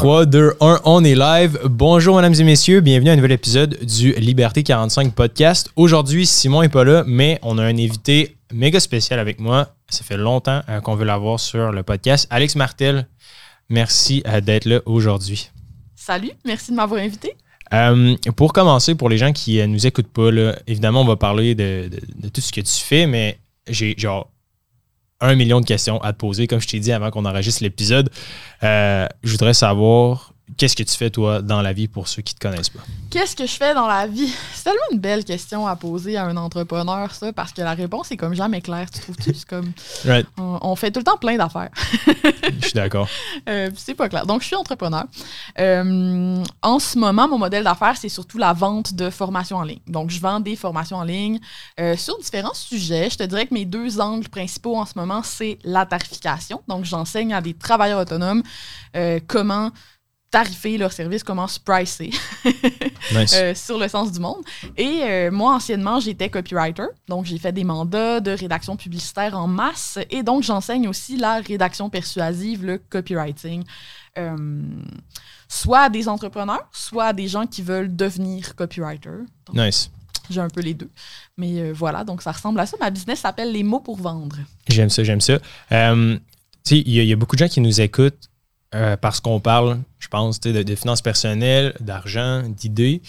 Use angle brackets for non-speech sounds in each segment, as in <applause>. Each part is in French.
3, 2, 1, on est live. Bonjour, mesdames et messieurs. Bienvenue à un nouvel épisode du Liberté 45 podcast. Aujourd'hui, Simon n'est pas là, mais on a un invité méga spécial avec moi. Ça fait longtemps euh, qu'on veut l'avoir sur le podcast. Alex Martel, merci euh, d'être là aujourd'hui. Salut, merci de m'avoir invité. Euh, pour commencer, pour les gens qui ne nous écoutent pas, évidemment, on va parler de, de tout ce que tu fais, mais j'ai genre un million de questions à te poser, comme je t'ai dit avant qu'on enregistre l'épisode. Euh, je voudrais savoir Qu'est-ce que tu fais, toi, dans la vie pour ceux qui ne te connaissent pas? Qu'est-ce que je fais dans la vie? <laughs> C'est tellement une belle question à poser à un entrepreneur, ça, parce que la réponse est comme jamais claire, tu trouves-tu? C'est comme. <laughs> On, fait tout le temps plein d'affaires. <laughs> je suis d'accord. Euh, c'est pas clair. Donc, je suis entrepreneur. Euh, en ce moment, mon modèle d'affaires, c'est surtout la vente de formations en ligne. Donc, je vends des formations en ligne euh, sur différents sujets. Je te dirais que mes deux angles principaux en ce moment, c'est la tarification. Donc, j'enseigne à des travailleurs autonomes comment tarifer leur service, comment se pricer <laughs> euh, sur le sens du monde. Et euh, moi, anciennement, j'étais copywriter, donc j'ai fait des mandats de rédaction publicitaire en masse, et donc j'enseigne aussi la rédaction persuasive, le copywriting, euh, soit à des entrepreneurs, soit à des gens qui veulent devenir copywriter. nice. J'ai un peu les deux. Mais voilà, donc ça ressemble à ça. Ma business s'appelle Les mots pour vendre. J'aime ça, j'aime ça. il y, y, a beaucoup de gens qui nous écoutent euh, parce qu'on parle, je pense, de, de, finances personnelles, d'argent, d'idées.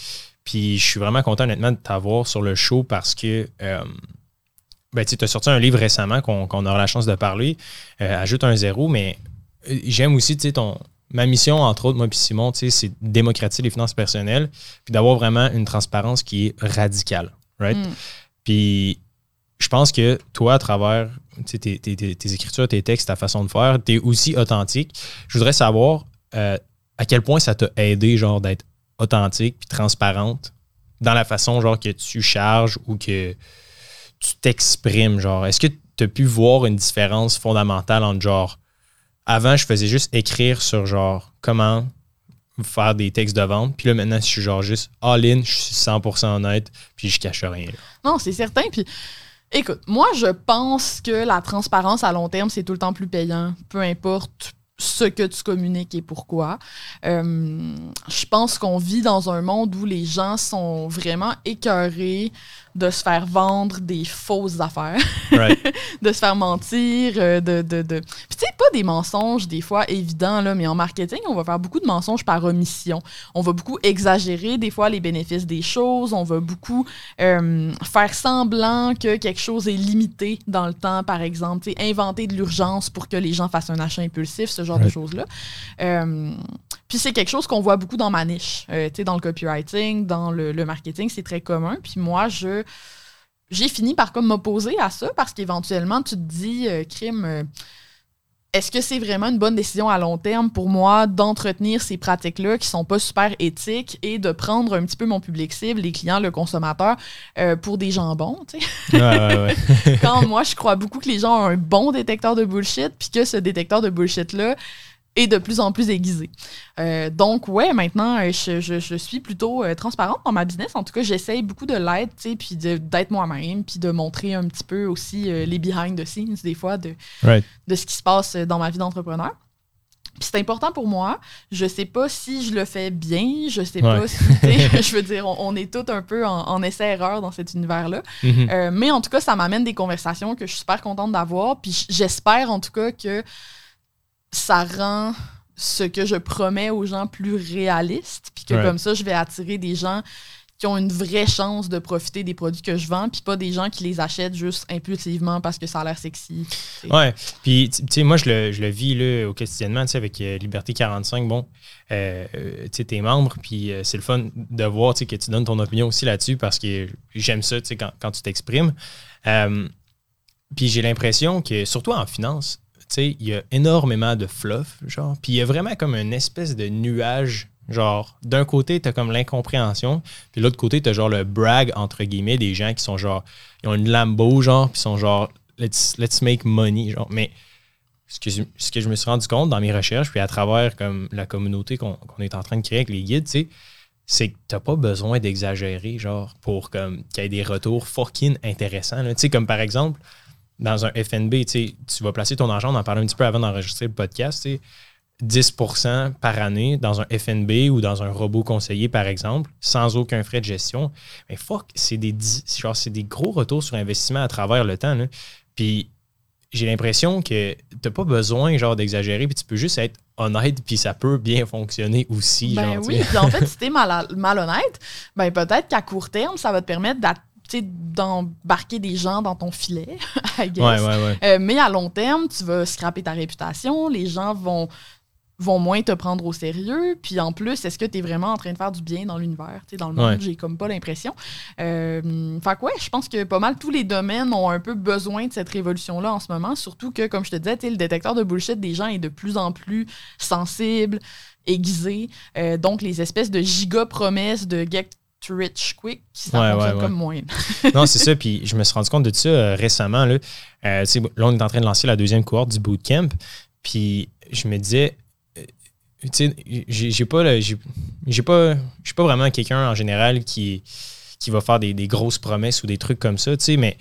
Puis je suis vraiment content, honnêtement, de t'avoir sur le show parce que euh, ben, tu as sorti un livre récemment qu'on aura la chance de parler, euh, Ajoute un zéro, mais j'aime aussi ton, ma mission, entre autres, moi et Simon, c'est de démocratiser les finances personnelles, puis d'avoir vraiment une transparence qui est radicale. Right? Mm. Puis je pense que toi, à travers tes, écritures, tes textes, ta façon de faire, tu es aussi authentique. Je voudrais savoir euh, à quel point ça t'a aidé genre d'être authentique puis transparente dans la façon genre que tu charges ou que tu t'exprimes. Genre, est-ce que tu as pu voir une différence fondamentale entre genre avant, je faisais juste écrire sur genre comment faire des textes de vente. Puis là, maintenant, je suis genre juste all-in, je suis 100% honnête, puis je cache rien. Non, c'est certain. Puis Écoute, moi, je pense que la transparence à long terme, c'est tout le temps plus payant, peu importe ce que tu communiques et pourquoi. Euh, je pense qu'on vit dans un monde où les gens sont vraiment écœurés de se faire vendre des fausses affaires, <laughs> de se faire mentir, euh, de... de, de... Puis tu sais, pas des mensonges des fois évidents, là, mais en marketing, on va faire beaucoup de mensonges par omission. On va beaucoup exagérer des fois les bénéfices des choses, on va beaucoup euh, faire semblant que quelque chose est limité dans le temps, par exemple, tu sais, inventer de l'urgence pour que les gens fassent un achat impulsif, ce genre de choses-là. Euh, puis c'est quelque chose qu'on voit beaucoup dans ma niche, tu sais, dans le copywriting, dans le, le marketing, c'est très commun. Puis moi, je j'ai fini par comme m'opposer à ça parce qu'éventuellement, tu te dis, euh, crime, euh, est-ce que c'est vraiment une bonne décision à long terme pour moi d'entretenir ces pratiques-là qui sont pas super éthiques et de prendre un petit peu mon public cible, les clients, le consommateur, euh, pour des jambons, tu sais? <laughs> Quand moi, je crois beaucoup que les gens ont un bon détecteur de bullshit, puis que ce détecteur de bullshit-là, et de plus en plus aiguisé. Euh, donc, ouais, maintenant, euh, je, suis plutôt euh, transparente dans ma business. En tout cas, j'essaye beaucoup de l'être, tu sais, puis d'être moi-même, puis de montrer un petit peu aussi les behind the scenes, des fois, de, de ce qui se passe dans ma vie d'entrepreneur. Puis c'est important pour moi. Je sais pas si je le fais bien. Je sais pas si. <laughs> <laughs> je veux dire, on, est tous un peu en, essai-erreur dans cet univers-là. Mm-hmm. mais en tout cas, ça m'amène des conversations que je suis super contente d'avoir. Puis j'espère en tout cas que ça rend ce que je promets aux gens plus réaliste, puis que comme ça, je vais attirer des gens qui ont une vraie chance de profiter des produits que je vends, puis pas des gens qui les achètent juste impulsivement parce que ça a l'air sexy. Ouais, puis tu sais, moi, je le, je le vis là, au quotidiennement, tu sais, avec euh, Liberté 45, bon, euh, tu sais, t'es membre, puis euh, c'est le fun de voir, tu sais, que tu donnes ton opinion aussi là-dessus parce que j'aime ça, tu sais, quand, quand, tu t'exprimes. puis j'ai l'impression que, surtout en finance, il y a énormément de fluff, genre. Puis il y a vraiment comme une espèce de nuage. Genre, d'un côté, tu as comme l'incompréhension, puis l'autre côté, tu as genre le brag, entre guillemets, des gens qui sont genre, ils ont une Lambo, genre, puis sont genre, let's, let's make money, genre. Mais ce que, je, ce que je me suis rendu compte dans mes recherches, puis à travers comme la communauté qu'on est en train de créer avec les guides, c'est que t'as pas besoin d'exagérer, genre, pour comme qu'il y ait des retours fucking intéressants. Tu sais, comme par exemple, dans un FNB, tu vas placer ton argent, on en parlait un petit peu avant d'enregistrer le podcast. 10% par année dans un FNB ou dans un robot conseiller, par exemple, sans aucun frais de gestion, mais fuck, c'est des, genre, des gros retours sur investissement à travers le temps. Puis j'ai l'impression que tu n'as pas besoin genre d'exagérer, puis tu peux juste être honnête, puis ça peut bien fonctionner aussi. Ben oui, puis en fait, si <laughs> tu es mal, malhonnête, ben peut-être qu'à court terme, ça va te permettre d'embarquer des gens dans ton filet, <laughs> I guess. Ouais, ouais, ouais. Euh, mais à long terme, tu vas scraper ta réputation, les gens vont vont moins te prendre au sérieux. Puis en plus, est-ce que tu es vraiment en train de faire du bien dans l'univers? Dans le monde, j'ai comme pas l'impression. Euh, fait que ouais, je pense que pas mal tous les domaines ont un peu besoin de cette révolution-là en ce moment. Surtout que, comme je te disais, le détecteur de bullshit des gens est de plus en plus sensible, aiguisé. Euh, donc, les espèces de giga promesses de get rich quick, ça fonctionne comme moins. <laughs> non, c'est ça. Puis je me suis rendu compte de ça euh, récemment. Là. là, on est en train de lancer la deuxième cohorte du bootcamp. Puis je me disais, tu sais, j'ai pas, j'ai pas, je suis pas vraiment quelqu'un en général qui, qui va faire des, grosses promesses ou des trucs comme ça, tu sais, mais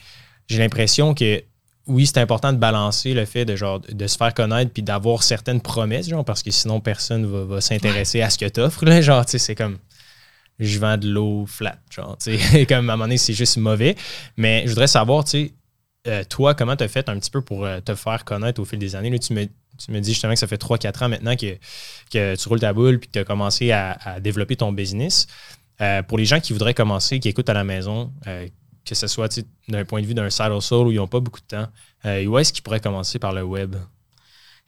j'ai l'impression que oui, c'est important de balancer le fait de genre de se faire connaître puis d'avoir certaines promesses, genre, parce que sinon personne va, va s'intéresser à ce que tu offres, là, genre, tu sais, c'est comme je vends de l'eau flat, genre, <laughs> comme à un moment donné, c'est juste mauvais, mais je voudrais savoir, tu sais, euh, toi, comment tu as fait un petit peu pour euh, te faire connaître au fil des années? Là, tu me tu me dis justement que ça fait 3-4 ans maintenant que, que, tu roules ta boule puis que tu as commencé à, développer ton business. Euh, pour les gens qui voudraient commencer, qui écoutent à la maison, euh, que ce soit d'un point de vue d'un side hustle où ils n'ont pas beaucoup de temps, où est-ce qu'ils pourraient commencer par le web?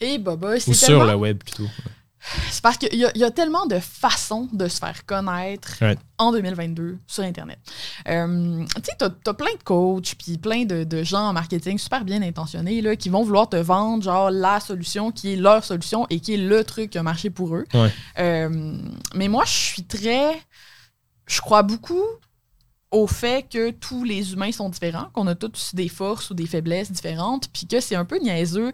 Et hey, Ou sur le web plutôt. C'est parce qu'il y, a tellement de façons de se faire connaître en 2022 sur Internet. Euh, tu sais, tu as, plein de coachs puis plein de, gens en marketing super bien intentionnés là, qui vont vouloir te vendre genre la solution qui est leur solution et qui est le truc qui a marché pour eux. Euh, mais moi, je suis très. Je crois beaucoup au fait que tous les humains sont différents, qu'on a tous des forces ou des faiblesses différentes, puis que c'est un peu niaiseux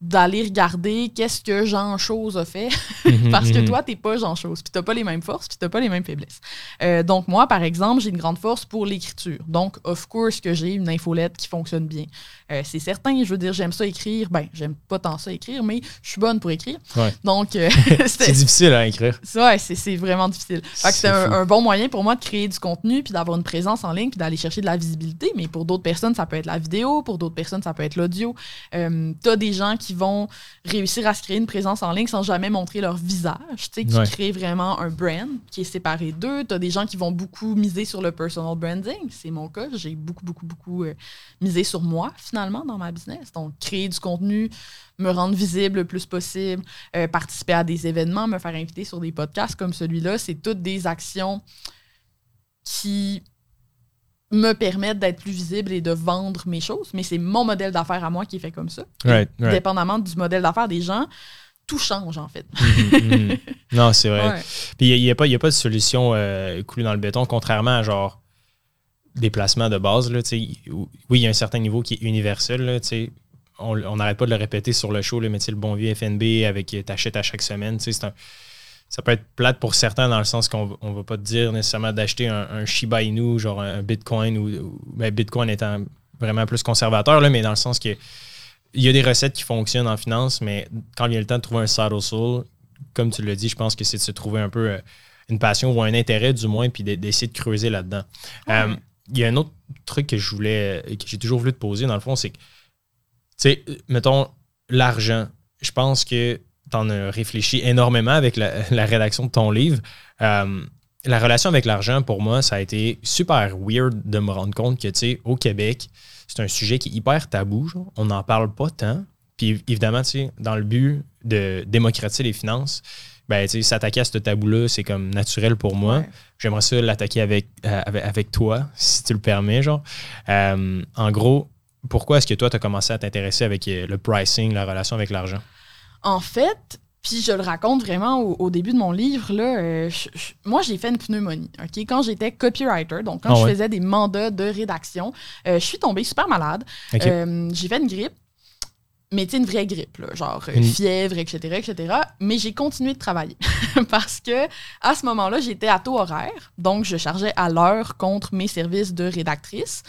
d'aller regarder qu'est-ce que Jean Chose a fait. Mhm, <laughs> parce que mhm. toi t'es pas Jean Chose puis t'as pas les mêmes forces puis t'as pas les mêmes faiblesses. Euh, donc moi par exemple j'ai une grande force pour l'écriture. Donc of course que j'ai une infolette qui fonctionne bien euh, c'est certain je veux dire j'aime ça écrire. Ben j'aime pas tant ça écrire mais je suis bonne pour écrire. Donc euh, <laughs> <laughs> c'est difficile à écrire. Ouais c'est vraiment difficile. C'est un, un, bon moyen pour moi de créer du contenu puis d'avoir une présence en ligne puis d'aller chercher de la visibilité. Mais pour d'autres personnes ça peut être la vidéo. Pour d'autres personnes ça peut être l'audio. T'as des gens qui vont réussir à se créer une présence en ligne sans jamais montrer leur visage, qui créent vraiment un brand qui est séparé d'eux. Tu as des gens qui vont beaucoup miser sur le personal branding. C'est mon cas. J'ai beaucoup, beaucoup, beaucoup euh, misé sur moi, finalement, dans ma business. Donc, créer du contenu, me rendre visible le plus possible, euh, participer à des événements, me faire inviter sur des podcasts comme celui-là, c'est toutes des actions qui me permettre d'être plus visible et de vendre mes choses, mais c'est mon modèle d'affaires à moi qui est fait comme ça. Dépendamment du modèle d'affaires des gens, tout change en fait. Mhm, mhm. Non, c'est vrai. <laughs> Puis il n'y a, a, pas de solution euh, coulée dans le béton, contrairement à genre des placements de base. Là, oui, il y a un certain niveau qui est universel. Là, on n'arrête pas de le répéter sur le show, mais le bon vieux FNB avec t'achètes à chaque semaine. C'est un ça peut être plate pour certains dans le sens qu'on ne va pas te dire nécessairement d'acheter un, Shiba Inu, genre un Bitcoin, ou, ben, Bitcoin étant vraiment plus conservateur, là, mais dans le sens que il y a des recettes qui fonctionnent en finance, mais quand il y a le temps de trouver un side soul, comme tu l'as dit, je pense que c'est de se trouver un peu euh, une passion ou un intérêt du moins, puis d'essayer de creuser là-dedans. Euh, il y a un autre truc que je voulais, que j'ai toujours voulu te poser, dans le fond, c'est que, tu sais, mettons, l'argent. Je pense que t'en as réfléchi énormément avec la, <laughs> rédaction de ton livre. Euh, la relation avec l'argent, pour moi, ça a été super weird de me rendre compte que, tu sais, au Québec, c'est un sujet qui est hyper tabou. On n'en parle pas tant. Puis évidemment, tu sais, dans le but de démocratiser les finances, ben, tu sais, s'attaquer à ce tabou-là, c'est comme naturel pour moi. J'aimerais ça l'attaquer avec, euh, avec, toi, si tu le permets, genre. Euh, en gros, pourquoi est-ce que toi, tu as commencé à t'intéresser avec le pricing, la relation avec l'argent? En fait, puis je le raconte vraiment au, début de mon livre, là, euh, moi j'ai fait une pneumonie. ok? Quand j'étais copywriter, donc quand ah je faisais des mandats de rédaction, euh, je suis tombée super malade. Euh, j'ai fait une grippe, mais tu une vraie grippe, là, genre fièvre, etc., etc. Mais j'ai continué de travailler <laughs> parce que à ce moment-là, j'étais à taux horaire, donc je chargeais à l'heure contre mes services de rédactrice.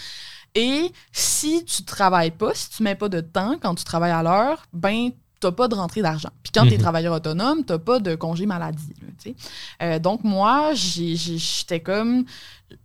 Et si tu travailles pas, si tu mets pas de temps quand tu travailles à l'heure, ben t'as pas de rentrée d'argent. Puis quand tu es Mhm. travailleur autonome, t'as pas de congé maladie. là. Euh, donc moi, j'étais comme...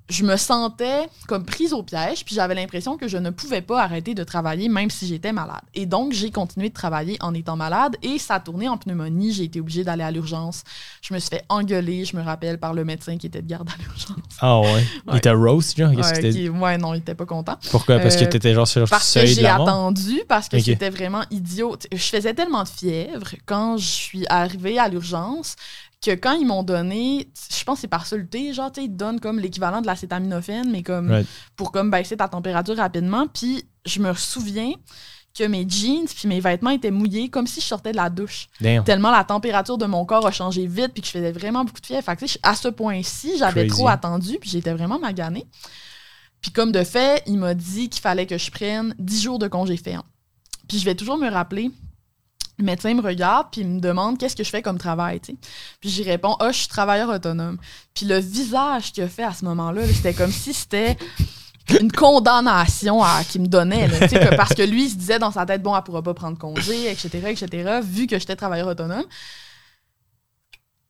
Je me sentais comme prise au piège, puis j'avais l'impression que je ne pouvais pas arrêter de travailler même si j'étais malade. Et donc, j'ai continué de travailler en étant malade et ça a tourné en pneumonie. J'ai été obligée d'aller à l'urgence. Je me suis fait engueuler, je me rappelle, par le médecin qui était de garde à l'urgence. Ah ouais? Il était roast, genre? Ouais, que qui- ouais, non, il était pas content. Pourquoi? Parce que Euh, t'étais genre sur le Parce que seuil j'ai attendu, parce que Ok. c'était vraiment idiot. Je faisais tellement de fièvre quand je suis arrivée à l'urgence que quand ils m'ont donné, je pense que c'est par soluté, genre, tu sais, ils te donnent comme l'équivalent de l'acétaminophène, mais comme Right. pour comme baisser ta température rapidement. Puis je me souviens que mes jeans puis mes vêtements étaient mouillés comme si je sortais de la douche. Damn. Tellement la température de mon corps a changé vite puis que je faisais vraiment beaucoup de fièvre. Fait que, à ce point-ci, j'avais trop attendu puis j'étais vraiment maganée. Puis comme de fait, il m'a dit qu'il fallait que je prenne 10 jours de congé ferme. Puis je vais toujours me rappeler, le médecin me regarde puis il me demande qu'est-ce que je fais comme travail, tu sais? Puis j'y réponds, ah, je suis travailleur autonome. Puis le visage qu'il a fait à ce moment-là, là, c'était comme si c'était une condamnation qu'il me donnait. parce que lui, il se disait dans sa tête, bon, elle pourra pas prendre congé, etc., etc., vu que j'étais travailleur autonome.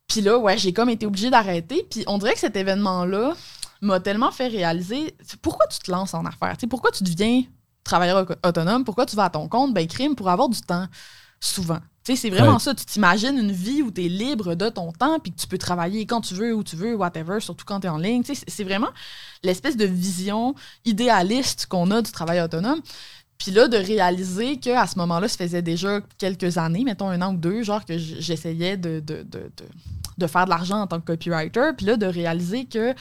Puis là, ouais, j'ai comme été obligée d'arrêter. Puis on dirait que cet événement-là m'a tellement fait réaliser pourquoi tu te lances en affaires. Pourquoi tu deviens travailleur au- autonome, pourquoi tu vas à ton compte, ben crime pour avoir du temps, souvent. Tu sais, c'est vraiment Ouais. ça. Tu t'imagines une vie où tu es libre de ton temps, puis que tu peux travailler quand tu veux, où tu veux, whatever, surtout quand tu es en ligne. Tu sais, c'est- vraiment l'espèce de vision idéaliste qu'on a du travail autonome. Puis là, de réaliser qu'à ce moment-là, ça faisait déjà quelques années, mettons un an ou deux, genre que j'essayais de, de, de, de, de faire de l'argent en tant que copywriter. Puis là, de réaliser que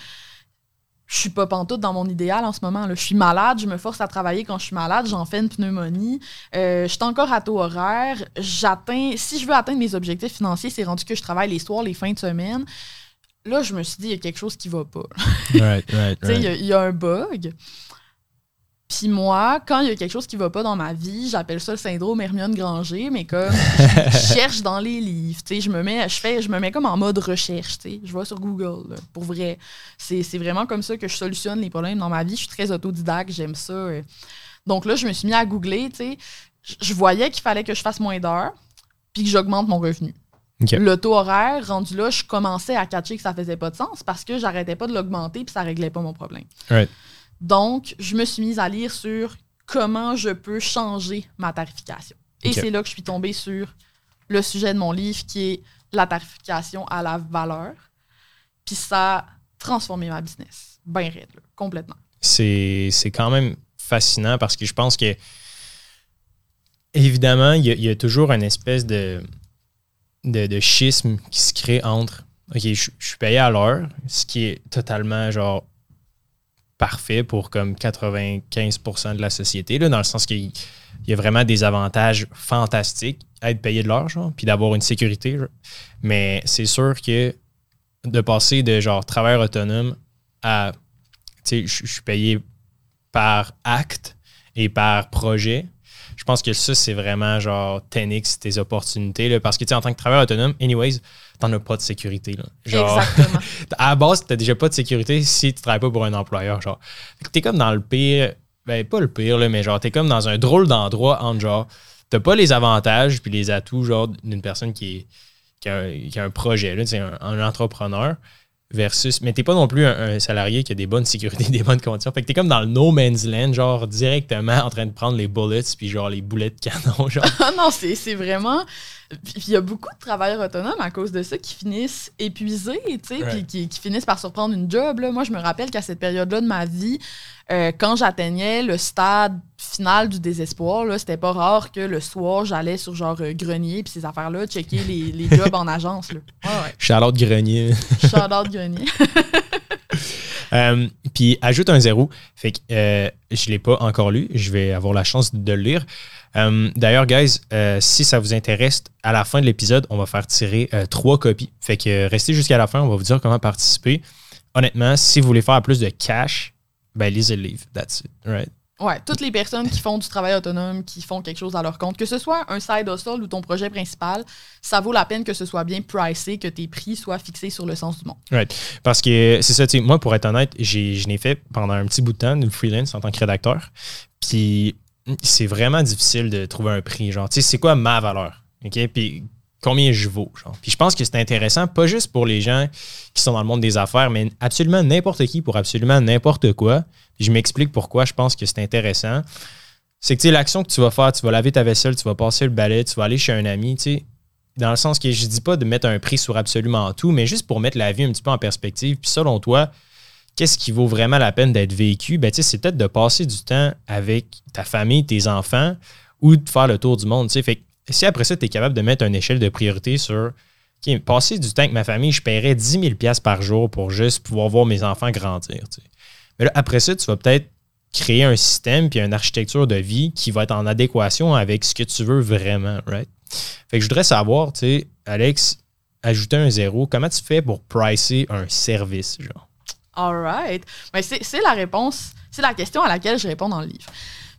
je suis pas pantoute dans mon idéal en ce moment. Là. Je suis malade, je me force à travailler quand je suis malade, j'en fais une pneumonie. Euh, je suis encore à taux horaire. J'atteins, si je veux atteindre mes objectifs financiers, c'est rendu que je travaille les soirs, les fins de semaine. Là, je me suis dit, il y a quelque chose qui va pas. <laughs> Right, right, y il y, a un bug. Puis moi, quand il y a quelque chose qui va pas dans ma vie, j'appelle ça le syndrome Hermione Granger, mais comme <laughs> je cherche dans les livres, tu sais, je me mets, je fais, je me mets comme en mode recherche, tu sais, je vais sur Google, là, pour vrai. C'est c'est vraiment comme ça que je solutionne les problèmes dans ma vie. Je suis très autodidacte, j'aime ça. euh. Donc là, je me suis mis à googler, tu sais, je- voyais qu'il fallait que je fasse moins d'heures, puis que j'augmente mon revenu. Le taux horaire, rendu là, je commençais à catcher que ça faisait pas de sens parce que j'arrêtais pas de l'augmenter puis ça réglait pas mon problème. Right. Donc, je me suis mise à lire sur comment je peux changer ma tarification. Et c'est là que je suis tombée sur le sujet de mon livre qui est la tarification à la valeur. Puis ça a transformé ma business. Ben raide, là, complètement. c'est quand même fascinant parce que je pense que, évidemment, il y, a- il y a toujours une espèce de, de, de schisme qui se crée entre, OK, je, je suis payé à l'heure, ce qui est totalement, genre, parfait pour comme 95% de la société, là, dans le sens qu'il il y a vraiment des avantages fantastiques à être payé de l'heure, puis d'avoir une sécurité. Mais c'est sûr que de passer de, genre, travailleur autonome à tu sais, je suis payé par acte et par projet. Je pense que ça, c'est vraiment genre 10x tes opportunités. Là, parce que tu sais, en tant que travailleur autonome, anyways, t'en as pas de sécurité. Là. Genre, Exactement. <laughs> à la base, t'as déjà pas de sécurité si tu travailles pas pour un employeur. Genre. T'es comme dans le pire, ben pas le pire, là, mais genre, t'es comme dans un drôle d'endroit entre genre, t'as pas les avantages puis les atouts genre d'une personne qui, est, qui, a un, qui a un projet, là, un, un entrepreneur versus, mais t'es pas non plus un, un salarié qui a des bonnes sécurités, <laughs> des bonnes conditions. Fait que t'es comme dans le no man's land, genre directement en train de prendre les bullets puis genre les boulets de canon, genre. Ah non, c'est c'est vraiment. Puis il y a beaucoup de travailleurs autonomes à cause de ça qui finissent épuisés, tu sais, Ouais. puis qui, qui finissent par surprendre une job. Là. Moi, je me rappelle qu'à cette période-là de ma vie, euh, quand j'atteignais le stade final du désespoir, là, c'était pas rare que le soir, j'allais sur genre euh, grenier puis ces affaires-là, checker les, les jobs en agence. Là. Ouais, ouais. Charlotte Grenier. Out grenier. <laughs> Euh, puis ajoute un zéro. Fait que euh, je l'ai pas encore lu. Je vais avoir la chance de le lire. D'ailleurs, guys, euh, si ça vous intéresse, à la fin de l'épisode, on va faire tirer euh, trois copies. Fait que euh, restez jusqu'à la fin, on va vous dire comment participer. Honnêtement, si vous voulez faire plus de cash, ben lisez le livre. That's it. Right? Ouais, toutes les personnes qui font du travail autonome, qui font quelque chose à leur compte, que ce soit un side hustle ou ton projet principal, ça vaut la peine que ce soit bien pricé, que tes prix soient fixés sur le sens du monde. Parce que c'est ça, tu sais, moi, pour être honnête, je n'ai fait pendant un petit bout de temps de freelance en tant que rédacteur. Puis c'est vraiment difficile de trouver un prix. Genre, tu sais, c'est quoi ma valeur? OK? Puis combien je vaux, genre. Puis je pense que c'est intéressant, pas juste pour les gens qui sont dans le monde des affaires, mais absolument n'importe qui pour absolument n'importe quoi. Je m'explique pourquoi je pense que c'est intéressant. C'est que, l'action que tu vas faire, tu vas laver ta vaisselle, tu vas passer le balai, tu vas aller chez un ami, tu sais, dans le sens que je dis pas de mettre un prix sur absolument tout, mais juste pour mettre la vie un petit peu en perspective. Puis selon toi, qu'est-ce qui vaut vraiment la peine d'être vécu? Ben, c'est peut-être de passer du temps avec ta famille, tes enfants, ou de faire le tour du monde, tu sais. Fait que si après ça, tu es capable de mettre une échelle de priorité sur OK, passer du temps avec ma famille, je paierais 10 000 par jour pour juste pouvoir voir mes enfants grandir. Mais là, après ça, tu vas peut-être créer un système puis une architecture de vie qui va être en adéquation avec ce que tu veux vraiment, right? Fait que je voudrais savoir, tu sais, Alex, ajouter un zéro, comment tu fais pour pricer un service, genre? All right. Mais c'est la réponse, c'est la question à laquelle je réponds dans le livre.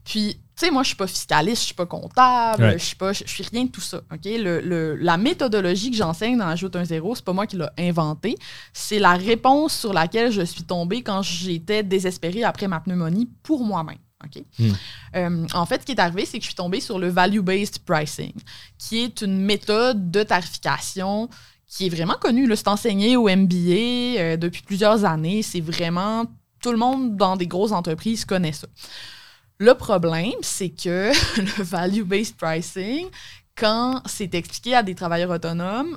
Puis, tu sais, moi, je suis pas fiscaliste, je suis pas comptable, je suis pas, je suis rien de tout ça. Ok, le, la méthodologie que j'enseigne dans Ajoute un zéro, c'est pas moi qui l'ai inventé. C'est la réponse sur laquelle je suis tombée quand j'étais désespérée après ma pneumonie pour moi-même. ok? Hmm. Euh, en fait, ce qui est arrivé, c'est que je suis tombée sur le value-based pricing, qui est une méthode de tarification qui est vraiment connue. C'est enseigné au MBA euh, depuis plusieurs années. C'est vraiment tout le monde dans des grosses entreprises connaît ça. Le problème, c'est que <laughs> le value-based pricing, quand c'est expliqué à des travailleurs autonomes,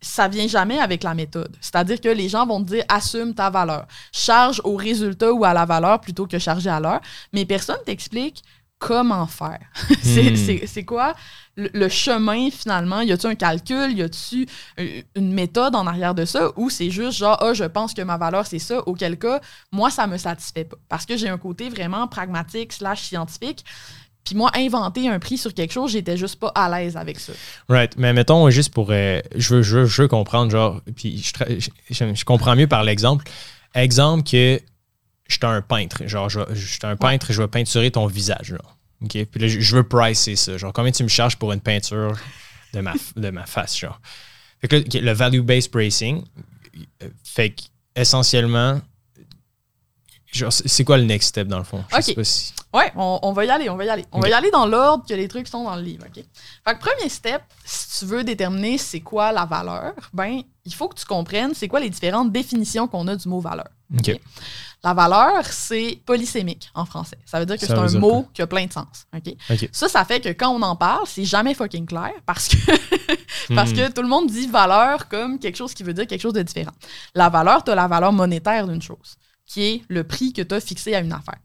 ça vient jamais avec la méthode. C'est-à-dire que les gens vont te dire assume ta valeur, charge au résultat ou à la valeur plutôt que charger à l'heure, mais personne t'explique comment faire? <laughs> c'est- Hmm. c'est quoi le, le chemin finalement? Y a-tu un calcul? Y a-tu euh, une méthode en arrière de ça? Ou c'est juste genre, ah, je pense que ma valeur c'est ça, auquel cas, moi, ça me satisfait pas. Parce que j'ai un côté vraiment pragmatique slash scientifique. Puis moi, inventer un prix sur quelque chose, j'étais juste pas à l'aise avec ça. Right. Mais mettons, juste pour. euh, je, veux, je, veux, je veux comprendre, genre. Puis je, comprends mieux par l'exemple. Exemple que j'étais un peintre. Genre, je, j'étais un peintre et je vais peinturer ton visage, genre. OK? Puis là, je, veux pricer ça. Genre, combien tu me charges pour une peinture de ma, <laughs> de ma face, genre? Fait que là, le value-based pricing, euh, fait que essentiellement. C'est quoi le next step dans le fond? Je OK. sais pas si- Ouais, on, on va y aller, on va y aller. On va y aller dans l'ordre que les trucs sont dans le livre, OK? Fait que premier step, si tu veux déterminer c'est quoi la valeur, ben, il faut que tu comprennes c'est quoi les différentes définitions qu'on a du mot valeur. La valeur, c'est polysémique en français. Ça veut dire que c'est un mot qui a plein de sens. OK? OK. Ça, ça fait que quand on en parle, c'est jamais fucking clair parce que, <laughs> parce Hmm. que tout le monde dit valeur comme quelque chose qui veut dire quelque chose de différent. La valeur, tu as la valeur monétaire d'une chose, qui est le prix que tu as fixé à une affaire.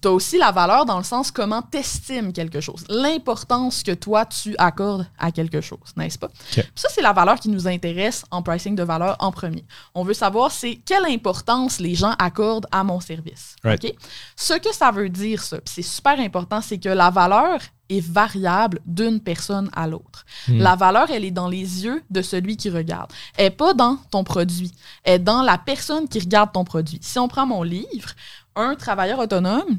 Tu as aussi la valeur dans le sens comment tu estimes quelque chose, l'importance que toi tu accordes à quelque chose, n'est-ce pas? Ça, c'est la valeur qui nous intéresse en pricing de valeur en premier. On veut savoir c'est quelle importance les gens accordent à mon service. Right. Ce que ça veut dire, ça, c'est super important, c'est que la valeur est variable d'une personne à l'autre. Hmm. La valeur, elle est dans les yeux de celui qui regarde. Elle n'est pas dans ton produit. Elle est dans la personne qui regarde ton produit. Si on prend mon livre, un travailleur autonome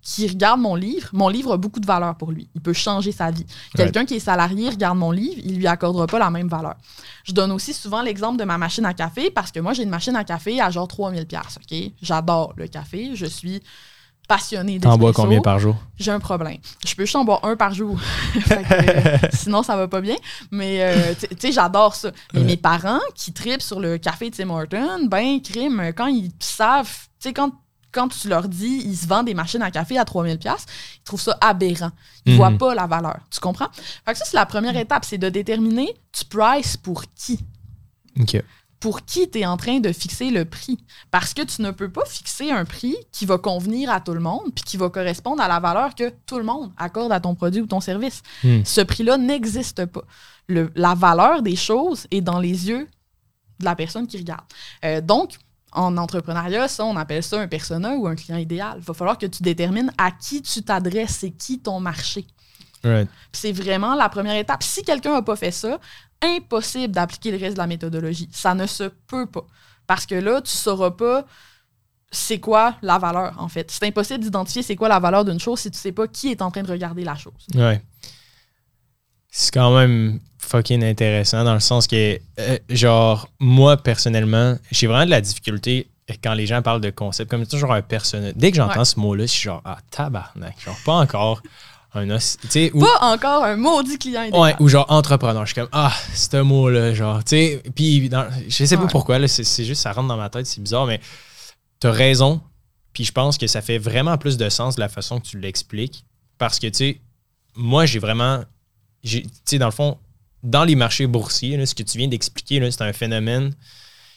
qui regarde mon livre, mon livre a beaucoup de valeur pour lui. Il peut changer sa vie. Quelqu'un qui est salarié regarde mon livre, il lui accordera pas la même valeur. Je donne aussi souvent l'exemple de ma machine à café parce que moi, j'ai une machine à café à genre 3000 pièces, OK? J'adore le café, je suis passionnée T'en bois d'espresso. combien par jour? J'ai un problème. Je peux juste en boire un par jour. <laughs> Que, euh, sinon, ça va pas bien. Mais, euh, tu sais, j'adore ça. Mais Ouais. mes parents qui tripent sur le café de Tim Hortons, ben, crime, quand ils savent, tu sais, quand, quand tu leur dis, ils se vendent des machines à café à 3000 pièces, ils trouvent ça aberrant. Ils Mhm. voient pas la valeur. Tu comprends? Fait que ça, c'est la première étape, c'est de déterminer tu prices pour qui? OK. pour qui tu es en train de fixer le prix? Parce que tu ne peux pas fixer un prix qui va convenir à tout le monde puis qui va correspondre à la valeur que tout le monde accorde à ton produit ou ton service. Hmm. Ce prix-là n'existe pas. Le- la valeur des choses est dans les yeux de la personne qui regarde. Euh, donc, en entrepreneuriat, ça, on appelle ça un persona ou un client idéal. Il va falloir que tu détermines à qui tu t'adresses, c'est qui ton marché. Right. C'est vraiment la première étape. Si quelqu'un n'a pas fait ça, impossible d'appliquer le reste de la méthodologie. Ça ne se peut pas. Parce que là, tu ne sauras pas c'est quoi la valeur, en fait. C'est impossible d'identifier c'est quoi la valeur d'une chose si tu ne sais pas qui est en train de regarder la chose. Ouais. C'est quand même fucking intéressant dans le sens que, euh, genre, moi, personnellement, j'ai vraiment de la difficulté quand les gens parlent de concept, comme toujours un personnel. Dès que j'entends Ouais. ce mot-là, je suis genre, ah, tabarnak. Genre, pas encore. un os. tu sais, ou- Pas encore un maudit client idéal. Ouais, ou genre entrepreneur. Je suis comme, ah, c'est un mot-là, genre, tu sais. Puis, dans- je sais pas Ouais. pourquoi, là, c'est juste, ça rentre dans ma tête, c'est bizarre, mais t'as raison. Puis, je pense que ça fait vraiment plus de sens de la façon que tu l'expliques. Parce que, tu sais, moi, j'ai vraiment. Tu sais, dans le fond, dans les marchés boursiers, ce que tu viens d'expliquer, c'est un phénomène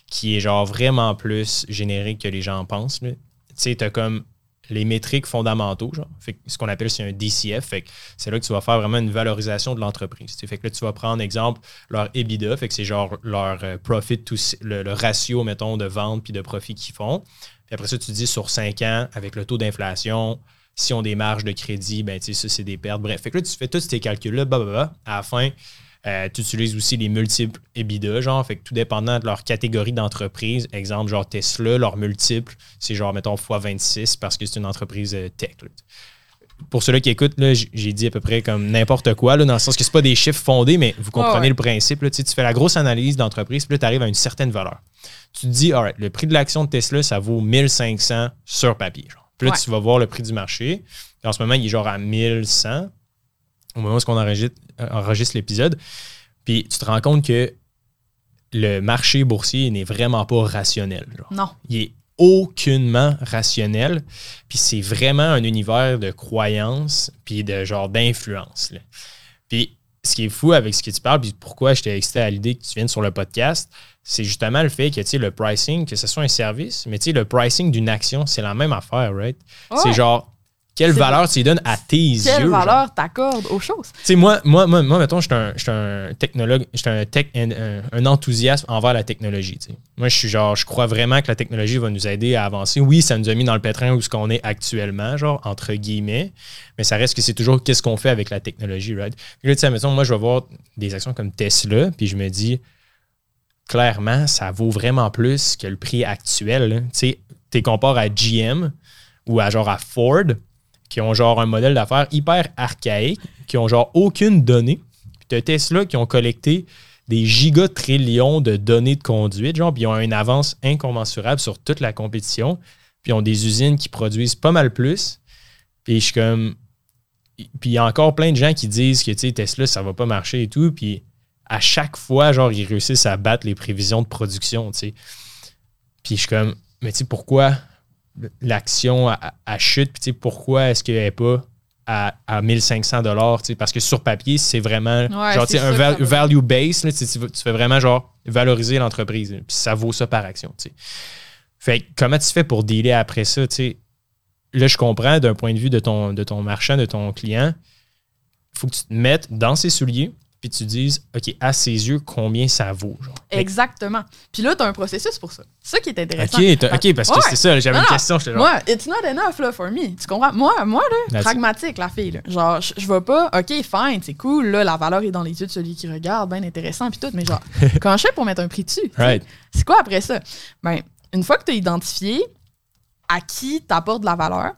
qui est genre vraiment plus générique que les gens pensent. Tu sais, t'as comme les métriques fondamentaux, genre. Ce qu'on appelle c'est un DCF. C'est là que tu vas faire vraiment une valorisation de l'entreprise. Fait que là, tu vas prendre, exemple, leur EBITDA, c'est genre leur euh, profit, le ratio, mettons, de vente puis de profit qu'ils font. Puis après ça, tu dis sur 5 ans, avec le taux d'inflation, si on des marges de crédit, ben tu sais, ça, c'est des pertes. Bref, fait que là, tu fais tous tes calculs-là, bah, bah, bah. À la fin, euh, tu utilises aussi les multiples EBITDA, genre, fait que tout dépendant de leur catégorie d'entreprise, exemple, genre Tesla, leur multiple, c'est genre, mettons, x26 parce que c'est une entreprise euh, tech. là. Pour ceux-là qui écoutent, j'ai dit à peu près comme n'importe quoi, là, dans le sens que c'est pas des chiffres fondés, mais vous comprenez ouais. le principe. Là, tu sais, tu fais la grosse analyse d'entreprise, puis là, tu arrives à une certaine valeur. Tu te dis, alright, le prix de l'action de Tesla, ça vaut 1500 sur papier. Genre. Puis là, Ouais. tu vas voir le prix du marché. En ce moment, il est genre à 1100 au moment où on enregistre, euh, enregistre l'épisode. Puis tu te rends compte que le marché boursier n'est vraiment pas rationnel. genre. Non. Il est aucunement rationnel. Puis c'est vraiment un univers de croyances puis de genre d'influence. Puis ce qui est fou avec ce que tu parles, puis pourquoi j'étais excité à l'idée que tu viennes sur le podcast, c'est justement le fait que le pricing, que ce soit un service, mais le pricing d'une action, c'est la même affaire, right? C'est genre, quelle valeur tu lui donnes à tes Quelle yeux? genre? valeur t'accordes aux choses? Tu sais, moi, moi, moi, moi, mettons, je suis un, technologue, je suis un, tech, un, enthousiasme envers la technologie. Moi, je suis genre, je crois vraiment que la technologie va nous aider à avancer. Oui, ça nous a mis dans le pétrin où ce qu'on est actuellement, genre, entre guillemets, mais ça reste que c'est toujours qu'est-ce qu'on fait avec la technologie, right? Puis là, tu sais, mettons, moi, je vais voir des actions comme Tesla, puis je me dis, clairement, ça vaut vraiment plus que le prix actuel. Tu sais, tu compares à GM ou à genre à Ford, qui ont genre un modèle d'affaires hyper archaïque, qui ont genre aucune donnée. Puis t'as Tesla qui ont collecté des gigatrillions de données de conduite, genre, puis ils ont une avance incommensurable sur toute la compétition. Puis ils ont des usines qui produisent pas mal plus. Puis je suis comme. Puis il y a encore plein de gens qui disent que tu Tesla, ça va pas marcher et tout. Puis à chaque fois, genre, ils réussissent à battre les prévisions de production, tu sais. Puis je suis comme, mais tu pourquoi l'action à, à chute, puis pourquoi est-ce qu'elle n'est pas à, à 1500 dollars, parce que sur papier, c'est vraiment Ouais, genre, un val- value base, là, tu, fais vraiment genre valoriser l'entreprise, puis ça vaut ça par action. Fait comment tu fais pour dealer après ça? Là, je comprends d'un point de vue de ton, de ton marchand, de ton client, il faut que tu te mettes dans ses souliers, puis tu dises, OK, à ses yeux, combien ça vaut? Genre. Exactement. Puis là, t'as un processus pour ça. C'est ça qui est intéressant. OK, OK, parce que Ouais. c'est ça, j'avais une question, genre. Moi, it's not enough, là, for me. Tu comprends? Moi, moi là, That's- pragmatique, la fille, là. Genre, je je vais pas, OK, fine, c'est cool, là, la valeur est dans les yeux de celui qui regarde, bien intéressant, puis tout, mais genre, <laughs> comment je fais pour mettre un prix dessus? tu? Right. C'est quoi après ça? Ben, une fois que tu as identifié à qui t'apportes de la valeur,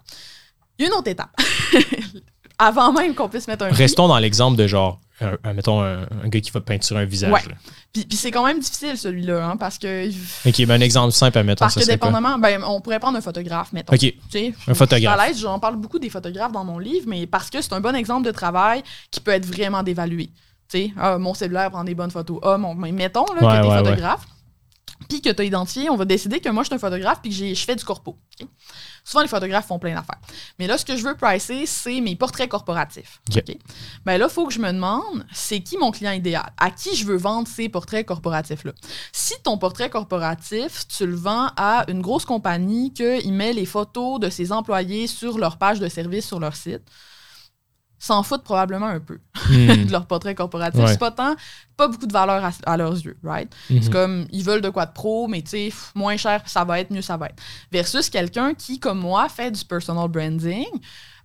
il y a une autre étape. <laughs> Avant même qu'on puisse mettre un prix. Restons dans l'exemple de genre, un- un- mettons, un, un gars qui va peinturer un visage. Ouais. Puis, puis c'est quand même difficile, celui-là, hein, parce que. OK, ben un exemple simple, mettons, Parce ça que dépendamment, ben, on pourrait prendre un photographe, mettons. OK, Tu sais, Un photographe. À l'aise, j'en parle beaucoup des photographes dans mon livre, mais parce que c'est un bon exemple de travail qui peut être vraiment dévalué. Tu sais, ah, mon cellulaire prend des bonnes photos. Ah, mon, mais mettons là, Ouais, que t'es ouais, photographe, puis que tu as identifié, on va décider que moi, je suis un photographe puis que je fais du corpo. Souvent, les photographes font plein d'affaires. Mais là, ce que je veux pricer, c'est mes portraits corporatifs. OK. Ben là, il faut que je me demande, c'est qui mon client idéal? À qui je veux vendre ces portraits corporatifs-là? Si ton portrait corporatif, tu le vends à une grosse compagnie qu'il met les photos de ses employés sur leur page de service sur leur site, s'en foutent probablement un peu <laughs> Hmm. de leur portrait corporatif. Ouais. C'est pas tant, pas beaucoup de valeur à, à leurs yeux, right? Mhm. C'est comme, ils veulent de quoi de pro, mais tu sais, moins cher, ça va être, mieux ça va être. Versus quelqu'un qui, comme moi, fait du personal branding,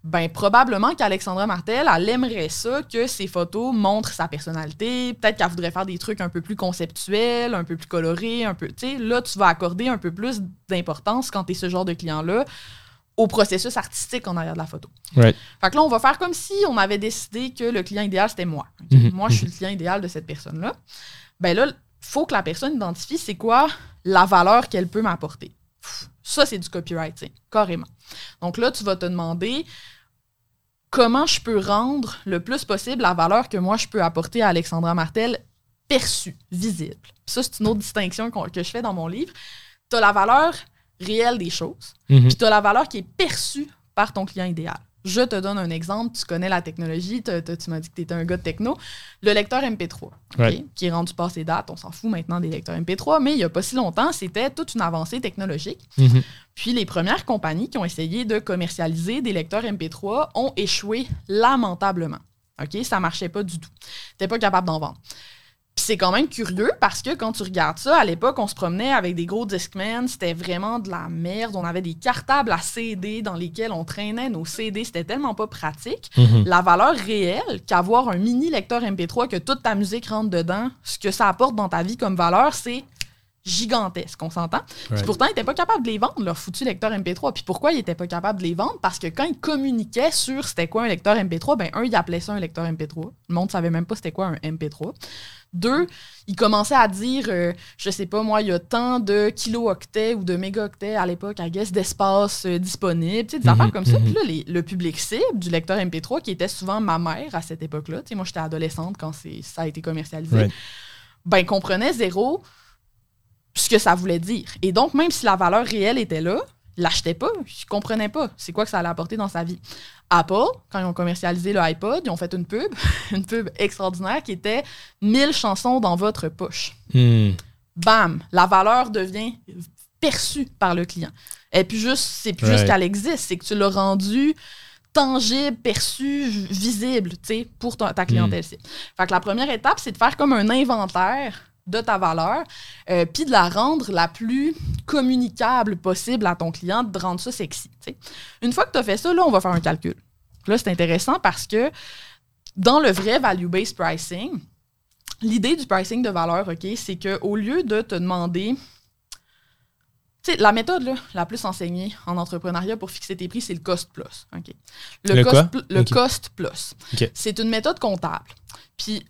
ben probablement qu'Alexandra Martel, elle aimerait ça que ses photos montrent sa personnalité. Peut-être qu'elle voudrait faire des trucs un peu plus conceptuels, un peu plus colorés, un peu. Tu sais, là, tu vas accorder un peu plus d'importance quand tu es ce genre de client-là au processus artistique en arrière de la photo. Right. Fait que là, on va faire comme si on avait décidé que le client idéal, c'était moi. Mhm. Moi, je suis le client idéal de cette personne-là. Ben là, il faut que la personne identifie c'est quoi la valeur qu'elle peut m'apporter. Ça, c'est du copywriting, carrément. Donc là, tu vas te demander comment je peux rendre le plus possible la valeur que moi je peux apporter à Alexandra Martel perçue, visible. Ça, c'est une autre distinction que je fais dans mon livre. Tu as la valeur réelle des choses, Mhm. puis tu as la valeur qui est perçue par ton client idéal. Je te donne un exemple, tu connais la technologie, tu m'as dit que tu étais un gars de techno. Le lecteur MP3, ok, Ouais. qui est rendu passé date, on s'en fout maintenant des lecteurs MP3, mais il n'y a pas si longtemps, c'était toute une avancée technologique. Mhm. Puis les premières compagnies qui ont essayé de commercialiser des lecteurs MP3 ont échoué lamentablement. OK? Ça marchait pas du tout. T'es pas capable d'en vendre. Puis c'est quand même curieux parce que quand tu regardes ça, à l'époque, on se promenait avec des gros Discman, c'était vraiment de la merde. On avait des cartables à CD dans lesquels on traînait nos CD, c'était tellement pas pratique. Mhm. La valeur réelle qu'avoir un mini lecteur MP3 que toute ta musique rentre dedans, ce que ça apporte dans ta vie comme valeur, c'est gigantesque, on s'entend? Puis pourtant, ils n'étaient pas capables de les vendre, leurs foutus lecteurs MP3. Puis pourquoi ils n'étaient pas capables de les vendre? Parce que quand ils communiquaient sur c'était quoi un lecteur MP3, ben un, ils appelaient ça un lecteur MP3. Le monde ne savait même pas c'était quoi un MP3. Deux, ils commençaient à dire, euh, je sais pas moi, il y a tant de kilo-octets ou de mégaoctets à l'époque, I guess, d'espace euh, disponible, des Mhm, affaires comme ça. mhm. Puis là, les- le public cible du lecteur MP3, qui était souvent ma mère à cette époque-là, tu sais, moi j'étais adolescente quand c'est- ça a été commercialisé, Right. ben comprenait zéro ce que ça voulait dire. Et donc, même si la valeur réelle était là, il l'achetait pas, il comprenait pas c'est quoi que ça allait apporter dans sa vie. Apple, quand ils ont commercialisé le iPod, ils ont fait une pub, <laughs> une pub extraordinaire qui était 1000 chansons dans votre poche. Mhm. Bam, la valeur devient perçue par le client. Et puis juste, c'est plus juste qu'elle existe, c'est que tu l'as rendu tangible, perçu, visible, tu sais, pour ta, ta clientèle cible. Fait que la première étape, c'est de faire comme un inventaire de ta valeur, euh, puis de la rendre la plus communicable possible à ton client, de rendre ça sexy. Une fois que tu as fait ça, là, on va faire un calcul. Là, c'est intéressant parce que dans le vrai value-based pricing, l'idée du pricing de valeur, OK, c'est qu'au lieu de te demander. Tu sais, la méthode là, la plus enseignée en entrepreneuriat pour fixer tes prix, c'est le cost plus. OK. Le cost, quoi? pl- le cost plus. OK. C'est une méthode comptable. Puis